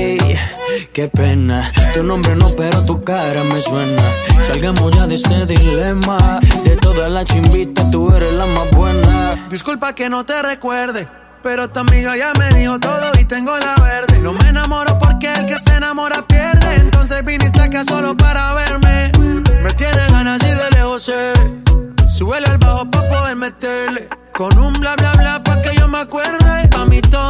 Ey, qué pena. Tu nombre no, pero tu cara me suena. Salgamos ya de este dilema. De todas las chimbitas, tú eres la más buena. Disculpa que no te recuerde. Pero tu amiga ya me dijo todo y tengo la verde. No me enamoro porque el que se enamora pierde. Entonces viniste acá solo para verme. Me tiene ganas y de lejos sé. Súbele al bajo pa' poder meterle. Con un bla bla bla pa' que yo me acuerde. A mí todos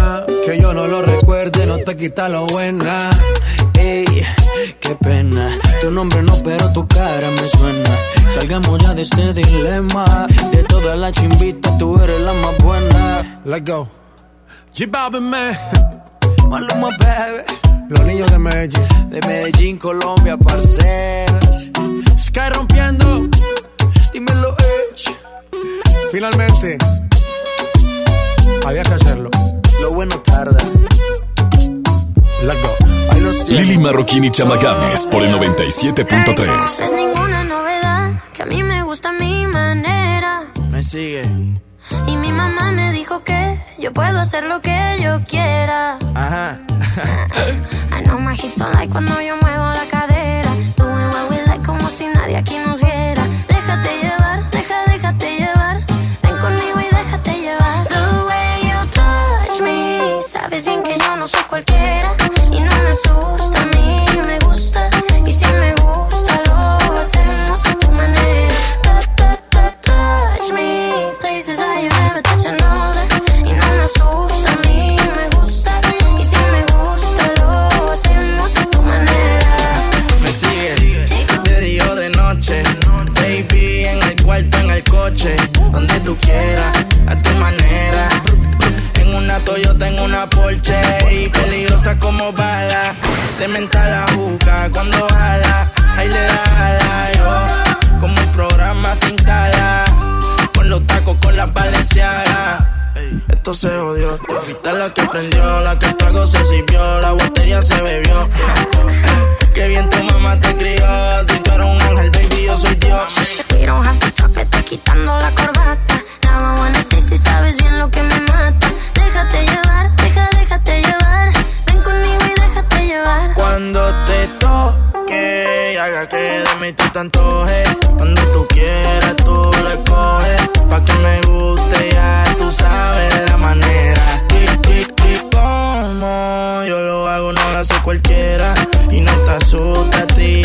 No lo recuerde, no te quita lo buena. Ey, qué pena. Tu nombre no, pero tu cara me suena. Salgamos ya de este dilema. De todas las chimbitas, tú eres la más buena. Let's go. G-Balvin, man. Maluma, baby. Los niños de Medellín. De Medellín, Colombia, parceras. Sky rompiendo. Dímelo, Edge. Finalmente. Había que hacerlo. Lo bueno tarda. Lili Marroquín y Chamagames por el 97.3. No es ninguna novedad que a mí me gusta mi manera. Me sigue. Y mi mamá me dijo que yo puedo hacer lo que yo quiera. Ajá. (laughs) I know my hips don't like cuando yo muevo la cadera. Doing what we like como si nadie aquí nos viera. Déjate llevar, Sabes bien que yo no soy cualquiera. Y no me asusta, a mí me gusta. Y si me gusta, lo hacemos a tu manera. Touch, touch, touch, touch me. Places you never touch another. Y no me asusta, a mí me gusta. Y si me gusta, lo hacemos a tu manera. Me sigue. De día o de noche. Baby, en el cuarto, en el coche. Donde tú quieras, a tu manera. Una Toyota, en una Porsche. Y peligrosa como bala. De mental la juca cuando jala. Ahí le da ala, yo. Como un programa sin tala. Con los tacos, con la valenciaga. Esto se odió. Tú fuiste la que prendió, la que el trago se sirvió, la botella se bebió. Qué bien tu mamá te crió. Si tú eres un ángel, baby, yo soy Dios. We don't have to talk, quitando la corbata. Now I wanna see si sabes bien lo que me mata. Déjate llevar, deja, déjate llevar. Ven conmigo y déjate llevar. Cuando te toque, haga que de mí tú te antojes. Cuando tú quieras, tú le coges. Pa' que me guste, ya tú sabes la manera. Y, y, y como yo lo hago, no lo hace cualquiera. Y no te asusta, a ti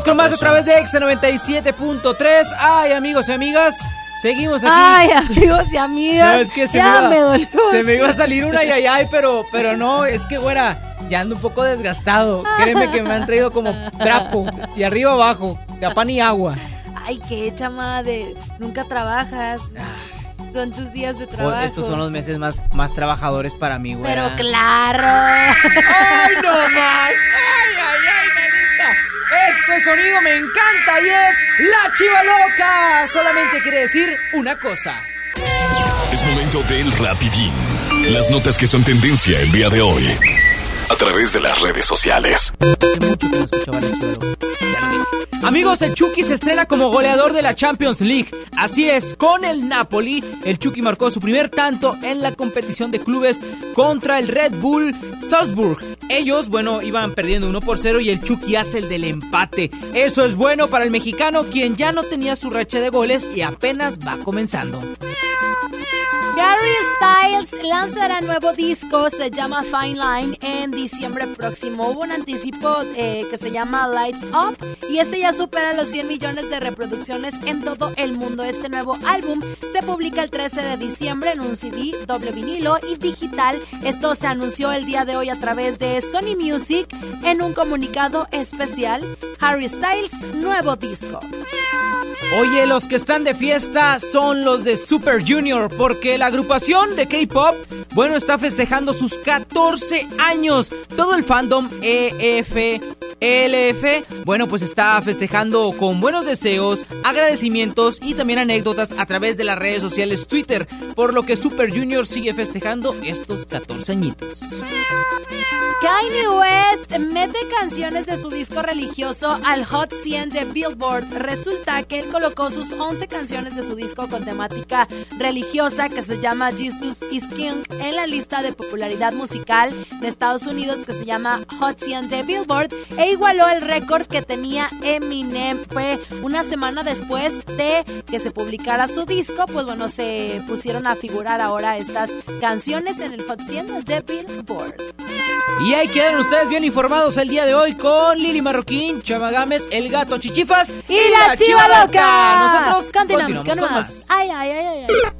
Continuamos con más a través de Exa 97.3. Ay, amigos y amigas. Seguimos aquí. Ay, amigos y amigas. No, es que se ya me, iba, me dolió. se me iba a salir una ay, ay, ay, pero, pero no, es que, güera, ya ando un poco desgastado. Créeme que me han traído como trapo, y arriba abajo, de pan y agua. Ay, qué chama de nunca trabajas. Son tus días de trabajo. Estos son los meses más, más trabajadores para mí, güera. Pero claro. (laughs) ¡Ay, no más! ¡Ay, ay! Este sonido me encanta y es La Chiva Loca. Solamente quiere decir una cosa. Es momento del rapidín. Las notas que son tendencia el día de hoy. A través de las redes sociales. Hace mucho que no escuchaba La Chiva Loca. Amigos, el Chucky se estrena como goleador de la Champions League. Así es, con el Napoli, el Chucky marcó su primer tanto en la competición de clubes contra el Red Bull Salzburg. Ellos, bueno, iban perdiendo 1 por 0 y el Chucky hace el del empate. Eso es bueno para el mexicano, quien ya no tenía su racha de goles y apenas va comenzando. Gary Styles lanzará nuevo disco, se llama Fine Line, en diciembre próximo. Hubo un anticipo eh, que se llama Lights Up y este ya supera los 100 millones de reproducciones en todo el mundo. Este nuevo álbum se publica el 13 de diciembre en un CD, doble vinilo y digital. Esto se anunció el día de hoy a través de Sony Music en un comunicado especial. Harry Styles, nuevo disco. Oye, los que están de fiesta son los de Super Junior, porque la agrupación de K-Pop, bueno, está festejando sus 14 años. Todo el fandom EF, LF, bueno, pues está festejando con buenos deseos, agradecimientos y también anécdotas a través de las redes sociales Twitter, por lo que Super Junior sigue festejando estos 14 añitos. Kanye West mete canciones de su disco religioso al Hot 100 de Billboard. Resulta que él colocó sus 11 canciones de su disco con temática religiosa que llama Jesus is King en la lista de popularidad musical de Estados Unidos que se llama Hot 100 de Billboard e igualó el récord que tenía Eminem. Fue una semana después de que se publicara su disco, pues bueno, se pusieron a figurar ahora estas canciones en el Hot 100 de Billboard. Y ahí quedan ustedes bien informados el día de hoy con Lili Marroquín, Chama Gámez, El Gato Chichifas y, la Chiva Loca. Nosotros continuamos, continuamos con con más. más. Ay, ay, ay, ay.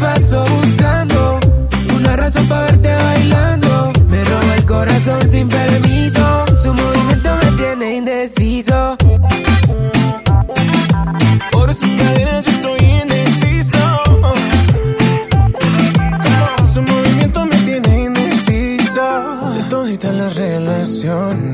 paso buscando una razón para verte bailando. Me roba el corazón sin permiso. Su movimiento me tiene indeciso. Por sus cadenas yo estoy indeciso. Su movimiento me tiene indeciso. De toditas las relaciones,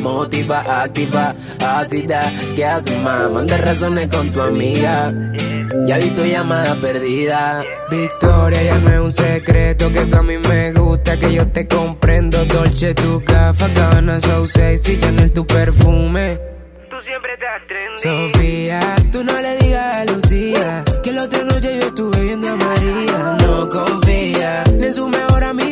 motiva, activa, ácida. ¿Qué haces, más? Manda razones con tu amiga. Ya vi tu llamada perdida. Victoria, ya no es un secreto que tú a mí me gusta, que yo te comprendo. Dolce, tu gafa, cabana, so sexy, Chanel, tu perfume. Tú siempre trendy. Sofía, tú no le digas a Lucía que la otra noche yo estuve viendo a María. No confía ni en su mejor amiga,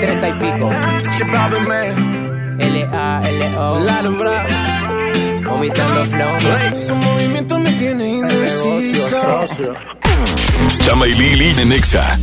2030 y pico. L-A-L-O. Vomitando flow. Su movimiento me tiene indeciso. Chama y Lili en Nexa.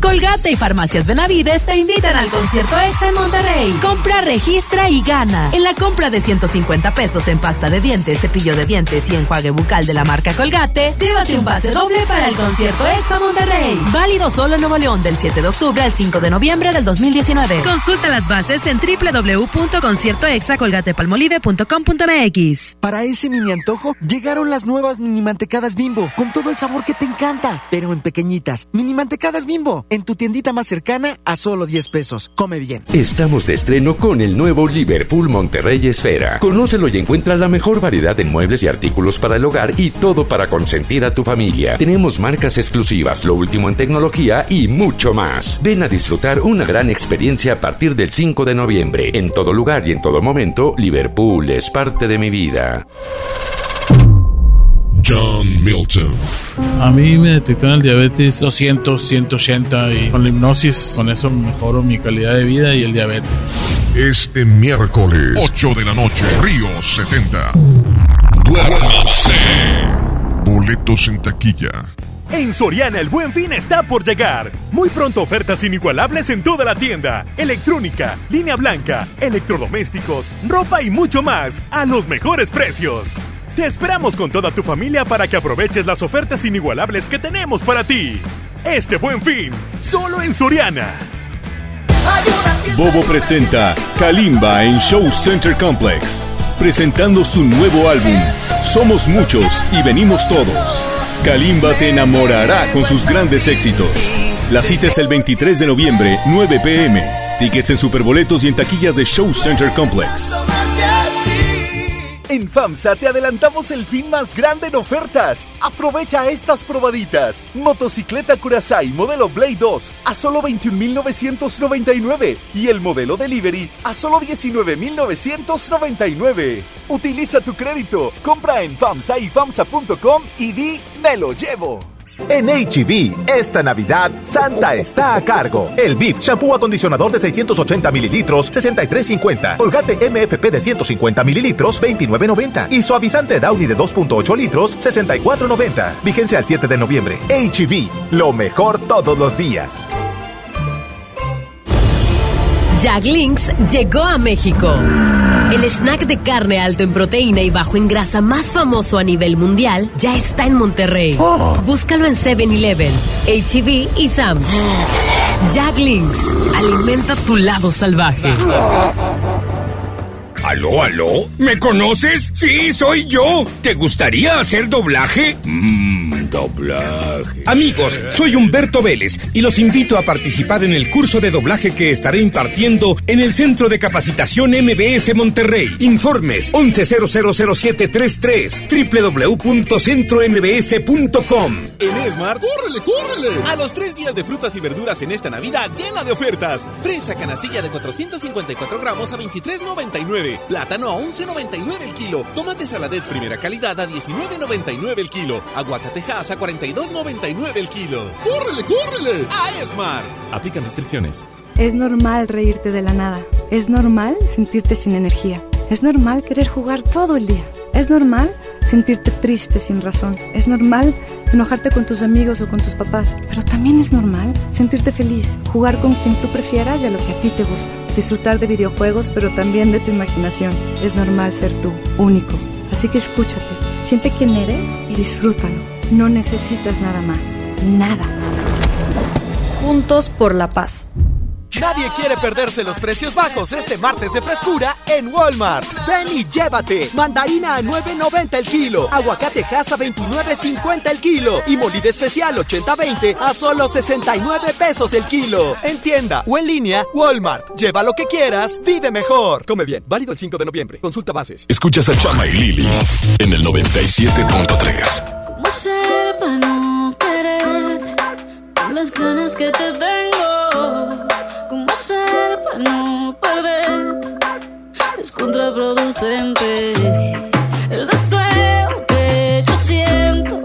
Colgate y Farmacias Benavides te invitan al concierto EXA en Monterrey. Compra, registra y gana. En la compra de 150 pesos en pasta de dientes, cepillo de dientes y enjuague bucal de la marca Colgate, llévate un pase doble para el concierto EXA Monterrey. Válido solo en Nuevo León del 7 de octubre al 5 de noviembre del 2019. Consulta las bases en www.conciertoexacolgatepalmolive.com.mx. Para ese mini antojo, llegaron las nuevas mini mantecadas bimbo, con todo el sabor que te encanta, pero en pequeñitas. Mini mantecadas bimbo, en tu tiendita más cercana a solo 10 pesos. Come bien. Estamos de estreno con el nuevo Liverpool Monterrey Esfera. Conócelo y encuentra la mejor variedad de muebles y artículos para el hogar y todo para consentir a tu familia. Tenemos marcas exclusivas, lo último en tecnología y mucho más. Ven a disfrutar una gran experiencia a partir del 5 de noviembre. En todo lugar y en todo momento, Liverpool es parte de mi vida. John Milton. A mí me detectaron el diabetes 200, 180 y con la hipnosis, con eso mejoro mi calidad de vida y el diabetes. Este miércoles, 8 de la noche, Río 70. Duérmase. Boletos en taquilla. En Soriana el buen fin está por llegar. Muy pronto ofertas inigualables en toda la tienda. Electrónica, línea blanca, electrodomésticos, ropa y mucho más a los mejores precios. Te esperamos con toda tu familia para que aproveches las ofertas inigualables que tenemos para ti. Este buen fin, solo en Soriana. Bobo presenta Kalimba en Show Center Complex, presentando su nuevo álbum, Somos Muchos y Venimos Todos. Kalimba te enamorará con sus grandes éxitos. La cita es el 23 de noviembre, 9 pm. Tickets en superboletos y en taquillas de Show Center Complex. En FAMSA te adelantamos el fin más grande en ofertas. Aprovecha estas probaditas. Motocicleta Curaçao modelo Blade 2 a solo 21.999 y el modelo Delivery a solo 19.999. Utiliza tu crédito, compra en FAMSA y FAMSA.com y di me lo llevo. En HB, esta Navidad, Santa está a cargo. El BIF, shampoo acondicionador de 680 mililitros, 63.50. Colgate MFP de 150 mililitros, 29.90. Y suavizante Downy de 2.8 litros, 64.90. Vigencia al 7 de noviembre. HB, lo mejor todos los días. Jack Links llegó a México. El snack de carne alto en proteína y bajo en grasa más famoso a nivel mundial ya está en Monterrey. Búscalo en 7-Eleven, HEB y Sam's. Jack Links, alimenta tu lado salvaje. ¿Aló, aló? ¿Me conoces? Sí, soy yo. ¿Te gustaría hacer doblaje? Mmm, doblaje. Amigos, soy Humberto Vélez y los invito a participar en el curso de doblaje que estaré impartiendo en el Centro de Capacitación MBS Monterrey. Informes 11000733 www.centrombs.com. En Smart, ¡córrele, córrele! A los tres días de frutas y verduras en esta Navidad llena de ofertas. Fresa canastilla de 454 gramos a 23.99. Plátano a 11.99 el kilo. Tomate saladet primera calidad a 19.99 el kilo a 42.99 el kilo. ¡Córrele, córrele! ¡A Esmar! Aplican restricciones. Es normal reírte de la nada. Es normal sentirte sin energía. Es normal querer jugar todo el día. Es normal sentirte triste sin razón. Es normal enojarte con tus amigos o con tus papás. Pero también es normal sentirte feliz, jugar con quien tú prefieras y a lo que a ti te gusta. Disfrutar de videojuegos, pero también de tu imaginación. Es normal ser tú, único. Así que escúchate, siente quién eres y disfrútalo. No necesitas nada más, nada. Juntos por la paz. Nadie quiere perderse los precios bajos este martes de frescura en Walmart. Ven y llévate. Mandarina a 9.90 el kilo. Aguacate casa 29.50 el kilo. Y molida especial 80-20 a solo 69 pesos el kilo. En tienda o en línea, Walmart. Lleva lo que quieras, vive mejor. Come bien. Válido el 5 de noviembre. Consulta bases. Escuchas a Chama y Lili en el 97.3. ¿Cómo ser para no querer? Con las ganas que te tengo para no perder es contraproducente. El deseo que yo siento,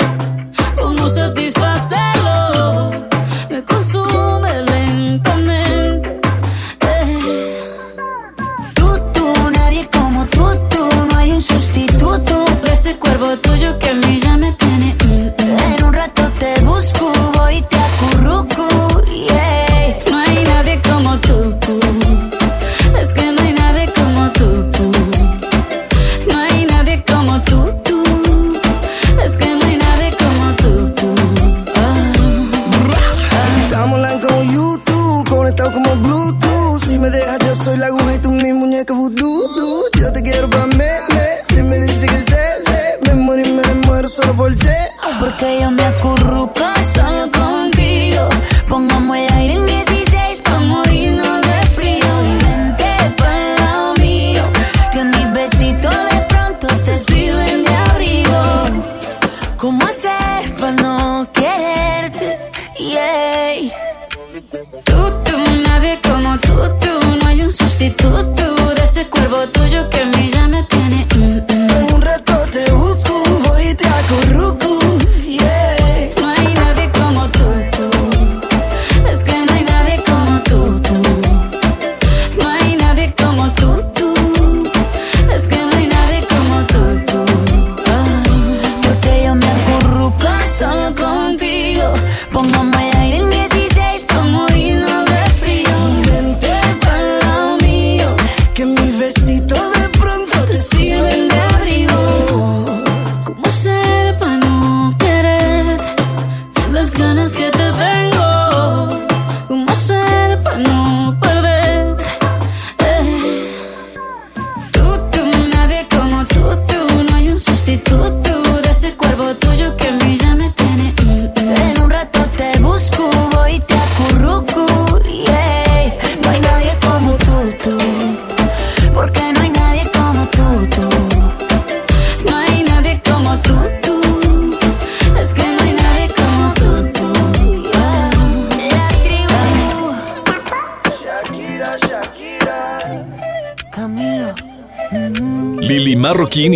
cómo satisfacerlo, me consume lentamente. Eh. Tú, tú, nadie como tú, tú, no hay un sustituto de ese cuerpo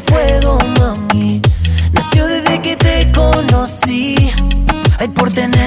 fuego, mami. Nació desde que te conocí. Ay, por tener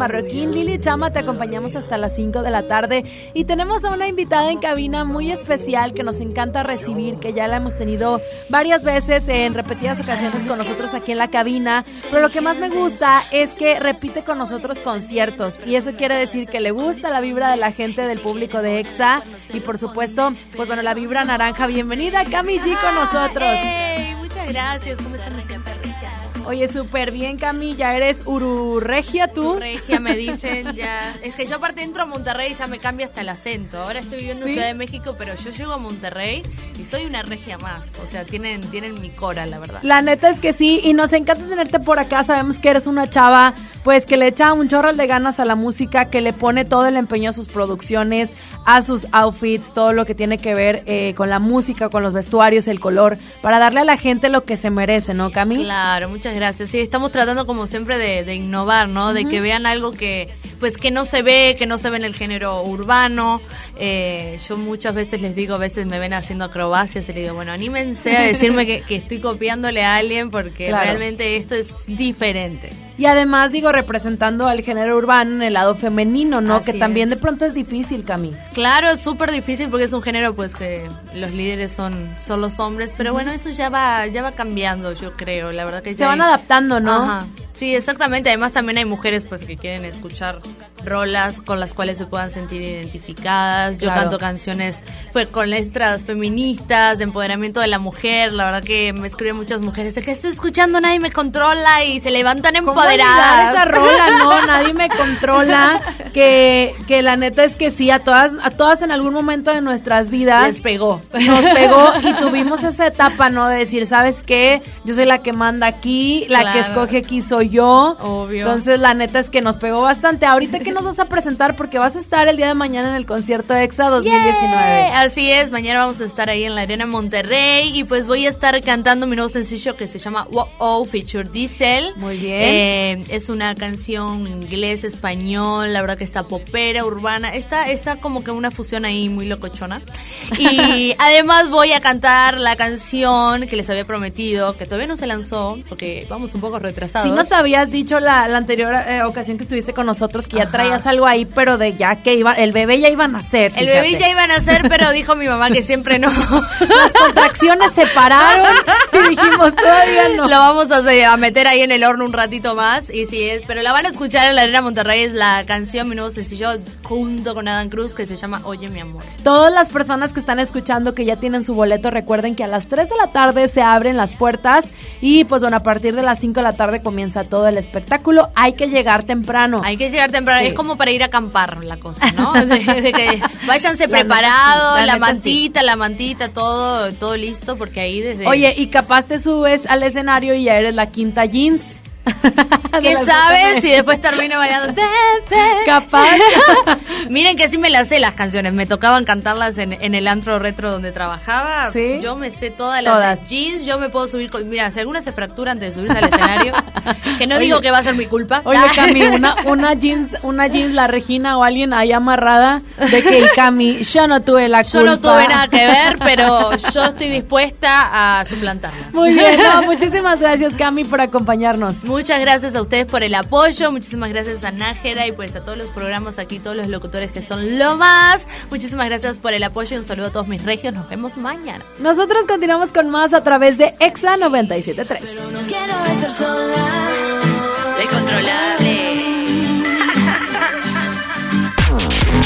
Marroquín. Lili Chama, te acompañamos hasta las 5 de la tarde. Y tenemos a una invitada en cabina muy especial que nos encanta recibir, que ya la hemos tenido varias veces en repetidas ocasiones con nosotros aquí en la cabina. Pero lo que más me gusta es que repite con nosotros conciertos. Y eso quiere decir que le gusta la vibra de la gente del público de Exa. Y por supuesto, pues bueno, la vibra naranja. Bienvenida, Cami G, con nosotros. Ey, muchas gracias. Oye, súper bien, Cami. Ya eres ururregia tú. Regia me (laughs) dicen ya. Es que yo aparte entro a Monterrey y ya me cambia hasta el acento. Ahora estoy viviendo ¿Sí? en Ciudad de México, pero yo llego a Monterrey y soy una regia más. O sea, tienen, tienen mi cora, la verdad. La neta es que sí, y nos encanta tenerte por acá. Sabemos que eres una chava, pues que le echa un chorro de ganas a la música, que le pone todo el empeño a sus producciones, a sus outfits, todo lo que tiene que ver eh, con la música, con los vestuarios, el color, para darle a la gente lo que se merece, ¿no, Cami? Claro, muchas gracias. Sí, estamos tratando como siempre de, de innovar, ¿no? De que vean algo que, pues, que no se ve, que no se ve en el género urbano. Eh, yo muchas veces les digo, a veces me ven haciendo acrobacias y les digo, bueno, anímense a decirme que, que estoy copiándole a alguien porque Claro. realmente esto es diferente. Y además, digo, representando al género urbano en el lado femenino, ¿no? Así que también es. de pronto es difícil, Cami. Claro, es súper difícil porque es un género pues que los líderes son, son los hombres, pero bueno, eso ya va, ya va cambiando, yo creo, la verdad que Se ya van hay- adaptando, ¿no? Ajá. Sí, exactamente. Además también hay mujeres pues que quieren escuchar rolas con las cuales se puedan sentir identificadas. Yo Claro. canto canciones pues con letras feministas, de empoderamiento de la mujer. La verdad que me escriben muchas mujeres de que estoy escuchando, nadie me controla y se levantan ¿Cómo olvidar empoderadas. esa rola, no, (laughs) nadie me controla. Que, que la neta es que sí, a todas, a todas en algún momento de nuestras vidas. Les pegó. Nos (laughs) pegó y tuvimos esa etapa, ¿no? De decir, ¿sabes qué? Yo soy la que manda aquí, la que escoge aquí soy yo. Obvio. Entonces, la neta es que nos pegó bastante. Ahorita que nos vas a presentar, porque vas a estar el día de mañana en el concierto EXA 2019. Eh, Así es, mañana vamos a estar ahí en la Arena Monterrey y pues voy a estar cantando mi nuevo sencillo que se llama Wow Oh Feature Diesel. Muy bien. Eh, es una canción inglés, español, la verdad que está popera, urbana, está, está como que una fusión ahí muy locochona. Y (laughs) además voy a cantar la canción que les había prometido, que todavía no se lanzó, porque vamos un poco retrasados. Si nos habías dicho la, la anterior eh, ocasión que estuviste con nosotros que ya Ajá. traías algo ahí, pero de ya que iba, el bebé ya iba a nacer. El bebé ya iba a nacer, pero dijo mi mamá que siempre no. (laughs) Las contracciones se pararon y dijimos todavía no. Lo vamos a meter ahí en el horno un ratito más. Y sí es, pero la van a escuchar en la Arena Monterrey. Es la canción, mi nuevo sencillo, junto con Adam Cruz, que se llama Oye mi amor. Todas las personas que están escuchando que ya tienen su boleto, recuerden que a las 3 de la tarde se abren las puertas y pues bueno, a partir de las 5 de la tarde comienza todo el espectáculo. Hay que llegar temprano. Hay que llegar temprano. Sí. Es como para ir a acampar la cosa, ¿no? (laughs) De, de que váyanse La preparados, la la, neta sí. mantita, la mantita, todo, todo listo, porque ahí desde. Oye, y capaz te subes al escenario y ya eres la quinta jeans. (laughs) ¿Qué sabes si después termino bailando? (laughs) Capaz. (laughs) Miren que sí me las sé las canciones. Me tocaban cantarlas en, en el antro retro donde trabajaba. ¿Sí? Yo me sé todas las Todas. jeans. Yo me puedo subir con. Mira, si alguna se fractura antes de subirse al escenario, que no Oye. digo que va a ser mi culpa. Oye, Cami, una, una jeans, una jeans, la Regina o alguien ahí amarrada de que, Cami, yo no tuve la culpa. Yo no tuve nada que ver, pero yo estoy dispuesta a suplantarla. Muy bien, no, muchísimas gracias, Cami, por acompañarnos. Muchas gracias a ustedes por el apoyo, muchísimas gracias a Nájera y pues a todos los programas aquí, todos los locutores que son lo más. Muchísimas gracias por el apoyo y un saludo a todos mis regios. Nos vemos mañana. Nosotros continuamos con más a través de Exa 973. No quiero estar sola, incontrolable.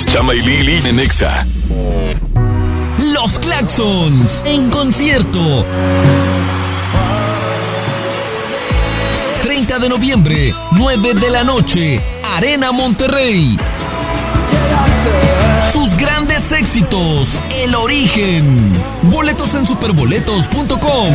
(laughs) Chama y Lili en Exa. Los Claxons en concierto. 30 de noviembre, 9 de la noche, Arena Monterrey. Sus grandes éxitos, El Origen. Boletos en superboletos.com.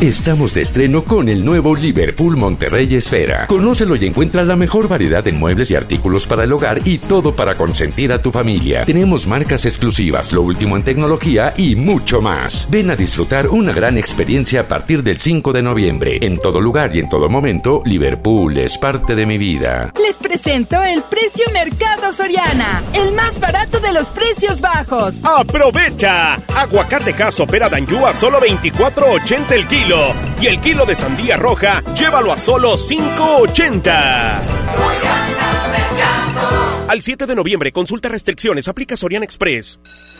Estamos de estreno con el nuevo Liverpool Monterrey Esfera. Conócelo y encuentra la mejor variedad en muebles y artículos para el hogar y todo para consentir a tu familia. Tenemos marcas exclusivas, lo último en tecnología y mucho más. Ven a disfrutar una gran experiencia a partir del 5 de noviembre. En todo lugar y en todo momento, Liverpool es parte de mi vida. Les presento el precio Mercado Soriana, el más barato de los precios bajos. ¡Aprovecha! Aguacate caso pera Danjú a solo 24.80 el kilo. Y el kilo de sandía roja, llévalo a solo 5.80. Al 7 de noviembre, consulta restricciones, aplica Sorian Express.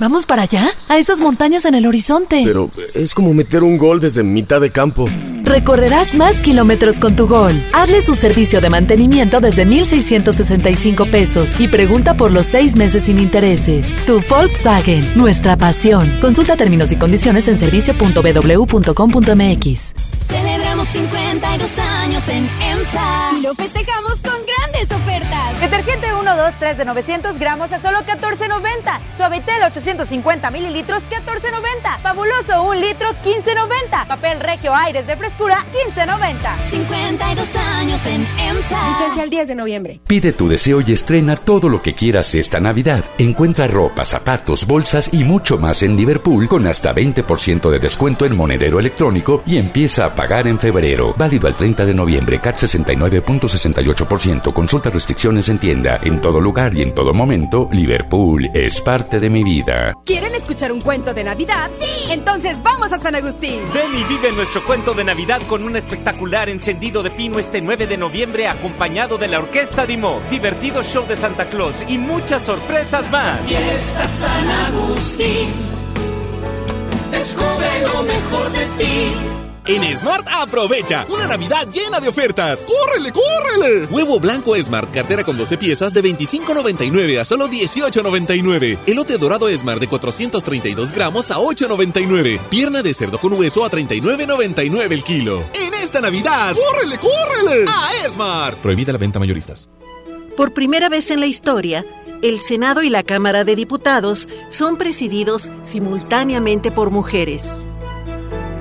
¿Vamos para allá? A esas montañas en el horizonte. Pero es como meter un gol desde mitad de campo. Recorrerás más kilómetros con tu Gol. Hazle su servicio de mantenimiento desde 1,665 pesos y pregunta por los seis meses sin intereses. Tu Volkswagen, nuestra pasión. Consulta términos y condiciones en servicio.bw.com.mx. Celebramos 52 años en EMSA y lo festejamos con grandes ofertas. Detergente 1, 2, 3 de 900 gramos a solo 14.90. Suavitel 850 mililitros 14.90. Fabuloso 1 litro 15.90. Papel Regio Aires de frescura 15.90. 52 años en EMSA. Vigencia el 10 de noviembre. Pide tu deseo y estrena todo lo que quieras esta Navidad. Encuentra ropa, zapatos, bolsas y mucho más en Liverpool con hasta 20% de descuento en monedero electrónico y empieza a pagar en febrero. Válido al 30 de noviembre, CAT 69.68%. Consulta restricciones en tienda. En todo lugar y en todo momento, Liverpool es parte de mi vida. ¿Quieren escuchar un cuento de Navidad? Sí. Entonces vamos a San Agustín. Ven y vive nuestro cuento de Navidad con un espectacular encendido de pino este 9 de noviembre acompañado de la Orquesta Dimo, divertido show de Santa Claus y muchas sorpresas más. Fiesta San Agustín. Descubre lo mejor de ti. En Smart aprovecha una Navidad llena de ofertas. ¡Córrele, córrele! Huevo blanco Smart, cartera con 12 piezas de 25.99 a solo 18.99. Elote dorado Smart de 432 gramos a 8.99. Pierna de cerdo con hueso a 39.99 el kilo. En esta Navidad, ¡córrele, córrele! A Smart. Prohibida la venta mayoristas. Por primera vez en la historia, el Senado y la Cámara de Diputados son presididos simultáneamente por mujeres.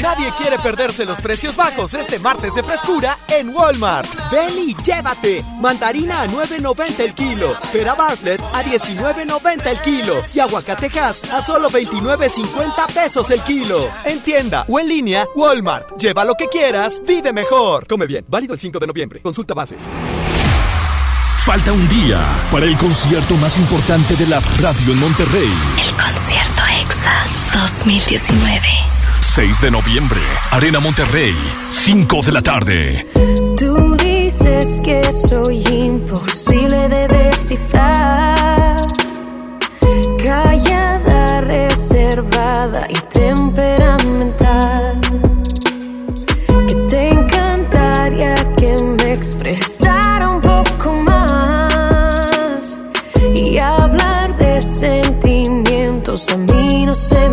Nadie quiere perderse los precios bajos este martes de frescura en Walmart. Ven y llévate. Mandarina a 9.90 el kilo. Pera Bartlett a 19.90 el kilo. Y aguacatejas a solo 29.50 pesos el kilo. En tienda o en línea, Walmart. Lleva lo que quieras, vive mejor. Come bien. Válido el 5 de noviembre. Consulta bases. Falta un día para el concierto más importante de la radio en Monterrey. El concierto EXA 2019. 6 de noviembre, Arena Monterrey, 5 de la tarde. Tú dices que soy imposible de descifrar. Callada, reservada y temperamental. Que te encantaría que me expresara un poco más. Y hablar de sentimientos a mí no se me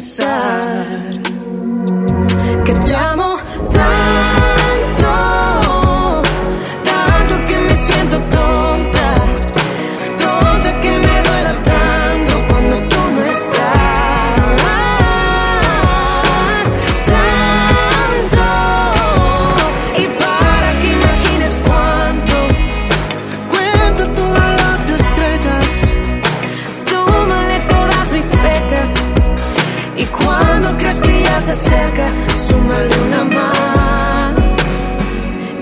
solo acerca Súmale una más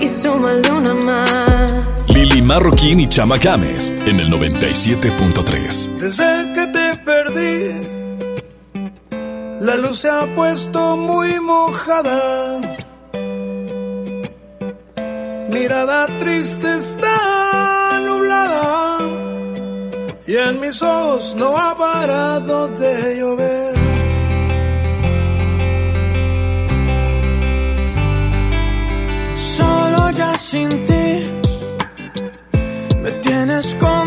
Y súmale una más Lili Marroquín y Chama Games en el 97.3. Desde que te perdí, la luz se ha puesto muy mojada. Mirada triste está nublada y en mis ojos no ha parado de llover. Como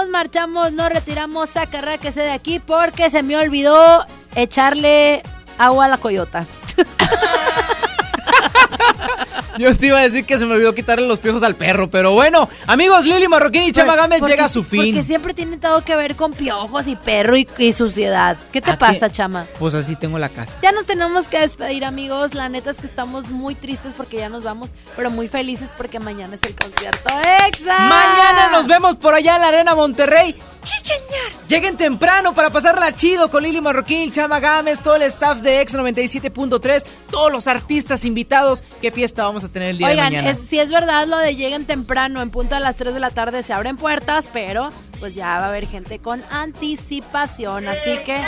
nos marchamos, nos retiramos a carrera que se de aquí porque se me olvidó echarle agua a la coyota. Yo te iba a decir que se me olvidó quitarle los piojos al perro, pero bueno, amigos, Lili Marroquín y Chama Gámez llega a su fin. Porque siempre tiene todo que ver con piojos y perro y, y suciedad. ¿Qué te pasa, Chama? Pues así tengo la casa. Ya nos tenemos que despedir, amigos. La neta es que estamos muy tristes porque ya nos vamos, pero muy felices porque mañana es el concierto EXA. Mañana nos vemos por allá en la Arena Monterrey. Lleguen temprano para pasarla chido con Lili Marroquín, Chama Gámez, todo el staff de X97.3, todos los artistas invitados. ¿Qué fiesta vamos a tener el día Oigan, de mañana? es- si es verdad lo de lleguen temprano, en punto a las 3 de la tarde se abren puertas, pero pues ya va a haber gente con anticipación, así que...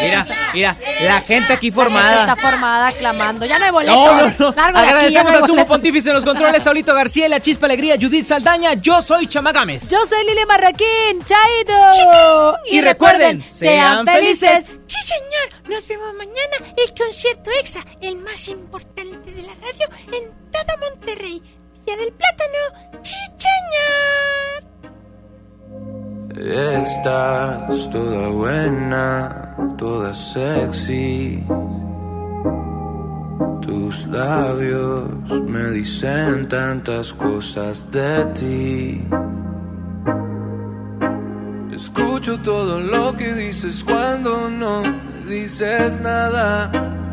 Mira, mira, la gente aquí La gente formada. está formada, clamando. Ya no hay boletos. No, no, no. Largo de aquí, ya Agradecemos no hay al sumo pontífice en los controles, Saulito García, La Chispa Alegría, Judith Saldaña. Yo soy Chama Gámez. Yo soy Lili Marroquín, Chaito. Y recuerden, sean felices. Sí, señor. Nos vemos mañana. El concierto EXA, el más importante de la radio en todo Monterrey. Villa del Plátano. Señor. Estás toda buena, toda sexy. Tus labios me dicen tantas cosas de ti. Escucho todo lo que dices cuando no me dices nada.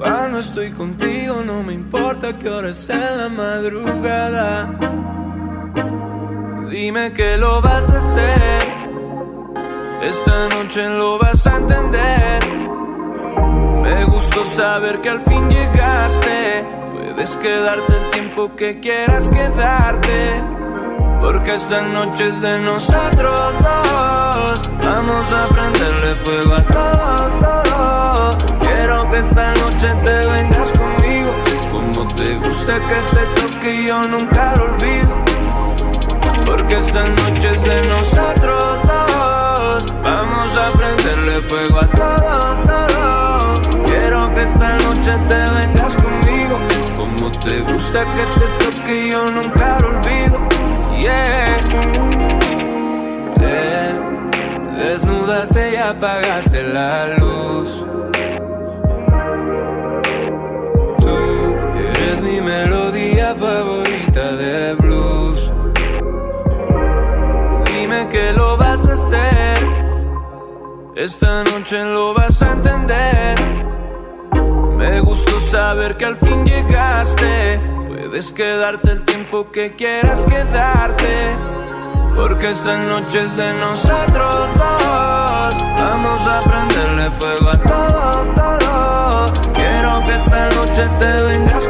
Cuando estoy contigo no me importa qué hora es en la madrugada. Dime que lo vas a hacer. Esta noche lo vas a entender. Me gustó saber que al fin llegaste. Puedes quedarte el tiempo que quieras quedarte. Porque esta noche es de nosotros dos. Vamos a prenderle fuego a todo, todo. Quiero que esta noche te vengas conmigo. Como te gusta que te toque, yo nunca lo olvido. Porque esta noche es de nosotros dos. Vamos a prenderle fuego a todo, todo. Quiero que esta noche te vengas conmigo. Como te gusta que te toque, yo nunca lo olvido. Yeah. Te desnudaste y apagaste la luz. Melodía favorita de blues. Dime que lo vas a hacer. Esta noche lo vas a entender. Me gustó saber que al fin llegaste. Puedes quedarte el tiempo que quieras quedarte. Porque esta noche es de nosotros dos. Vamos a prenderle fuego a todo, todo. Quiero que esta noche te vengas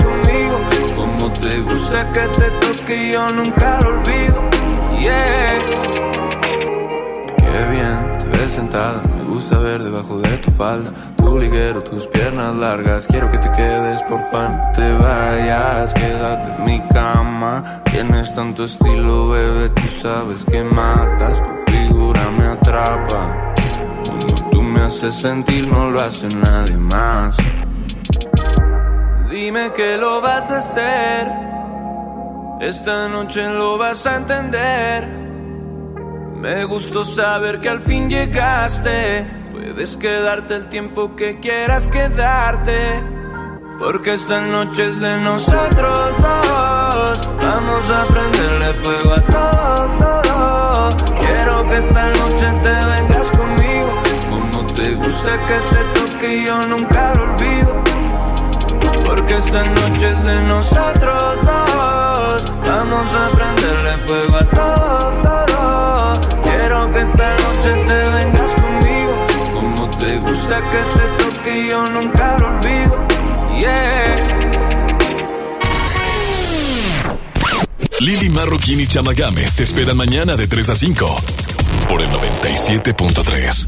te gusta que te toque, yo nunca lo olvido. Yeah. Qué bien te ves sentada. Me gusta ver debajo de tu falda. Tu liguero, tus piernas largas. Quiero que te quedes, por fan. No te vayas, quédate en mi cama. Tienes tanto estilo, bebé. Tú sabes que matas. Tu figura me atrapa. Cuando tú me haces sentir, no lo hace nadie más. Dime que lo vas a hacer. Esta noche lo vas a entender. Me gustó saber que al fin llegaste. Puedes quedarte el tiempo que quieras quedarte. Porque esta noche es de nosotros dos. Vamos a prenderle fuego a todo, todo. Quiero que esta noche gusta que te toque yo nunca lo olvido. Porque esta noche es de nosotros dos. Vamos a prenderle fuego a todo, todo. Quiero que esta noche te vengas conmigo. Como te gusta que te toque yo nunca lo olvido. Yeah. Lili Marroquín y Chama te esperan mañana de 3 a 5 por el 97.3.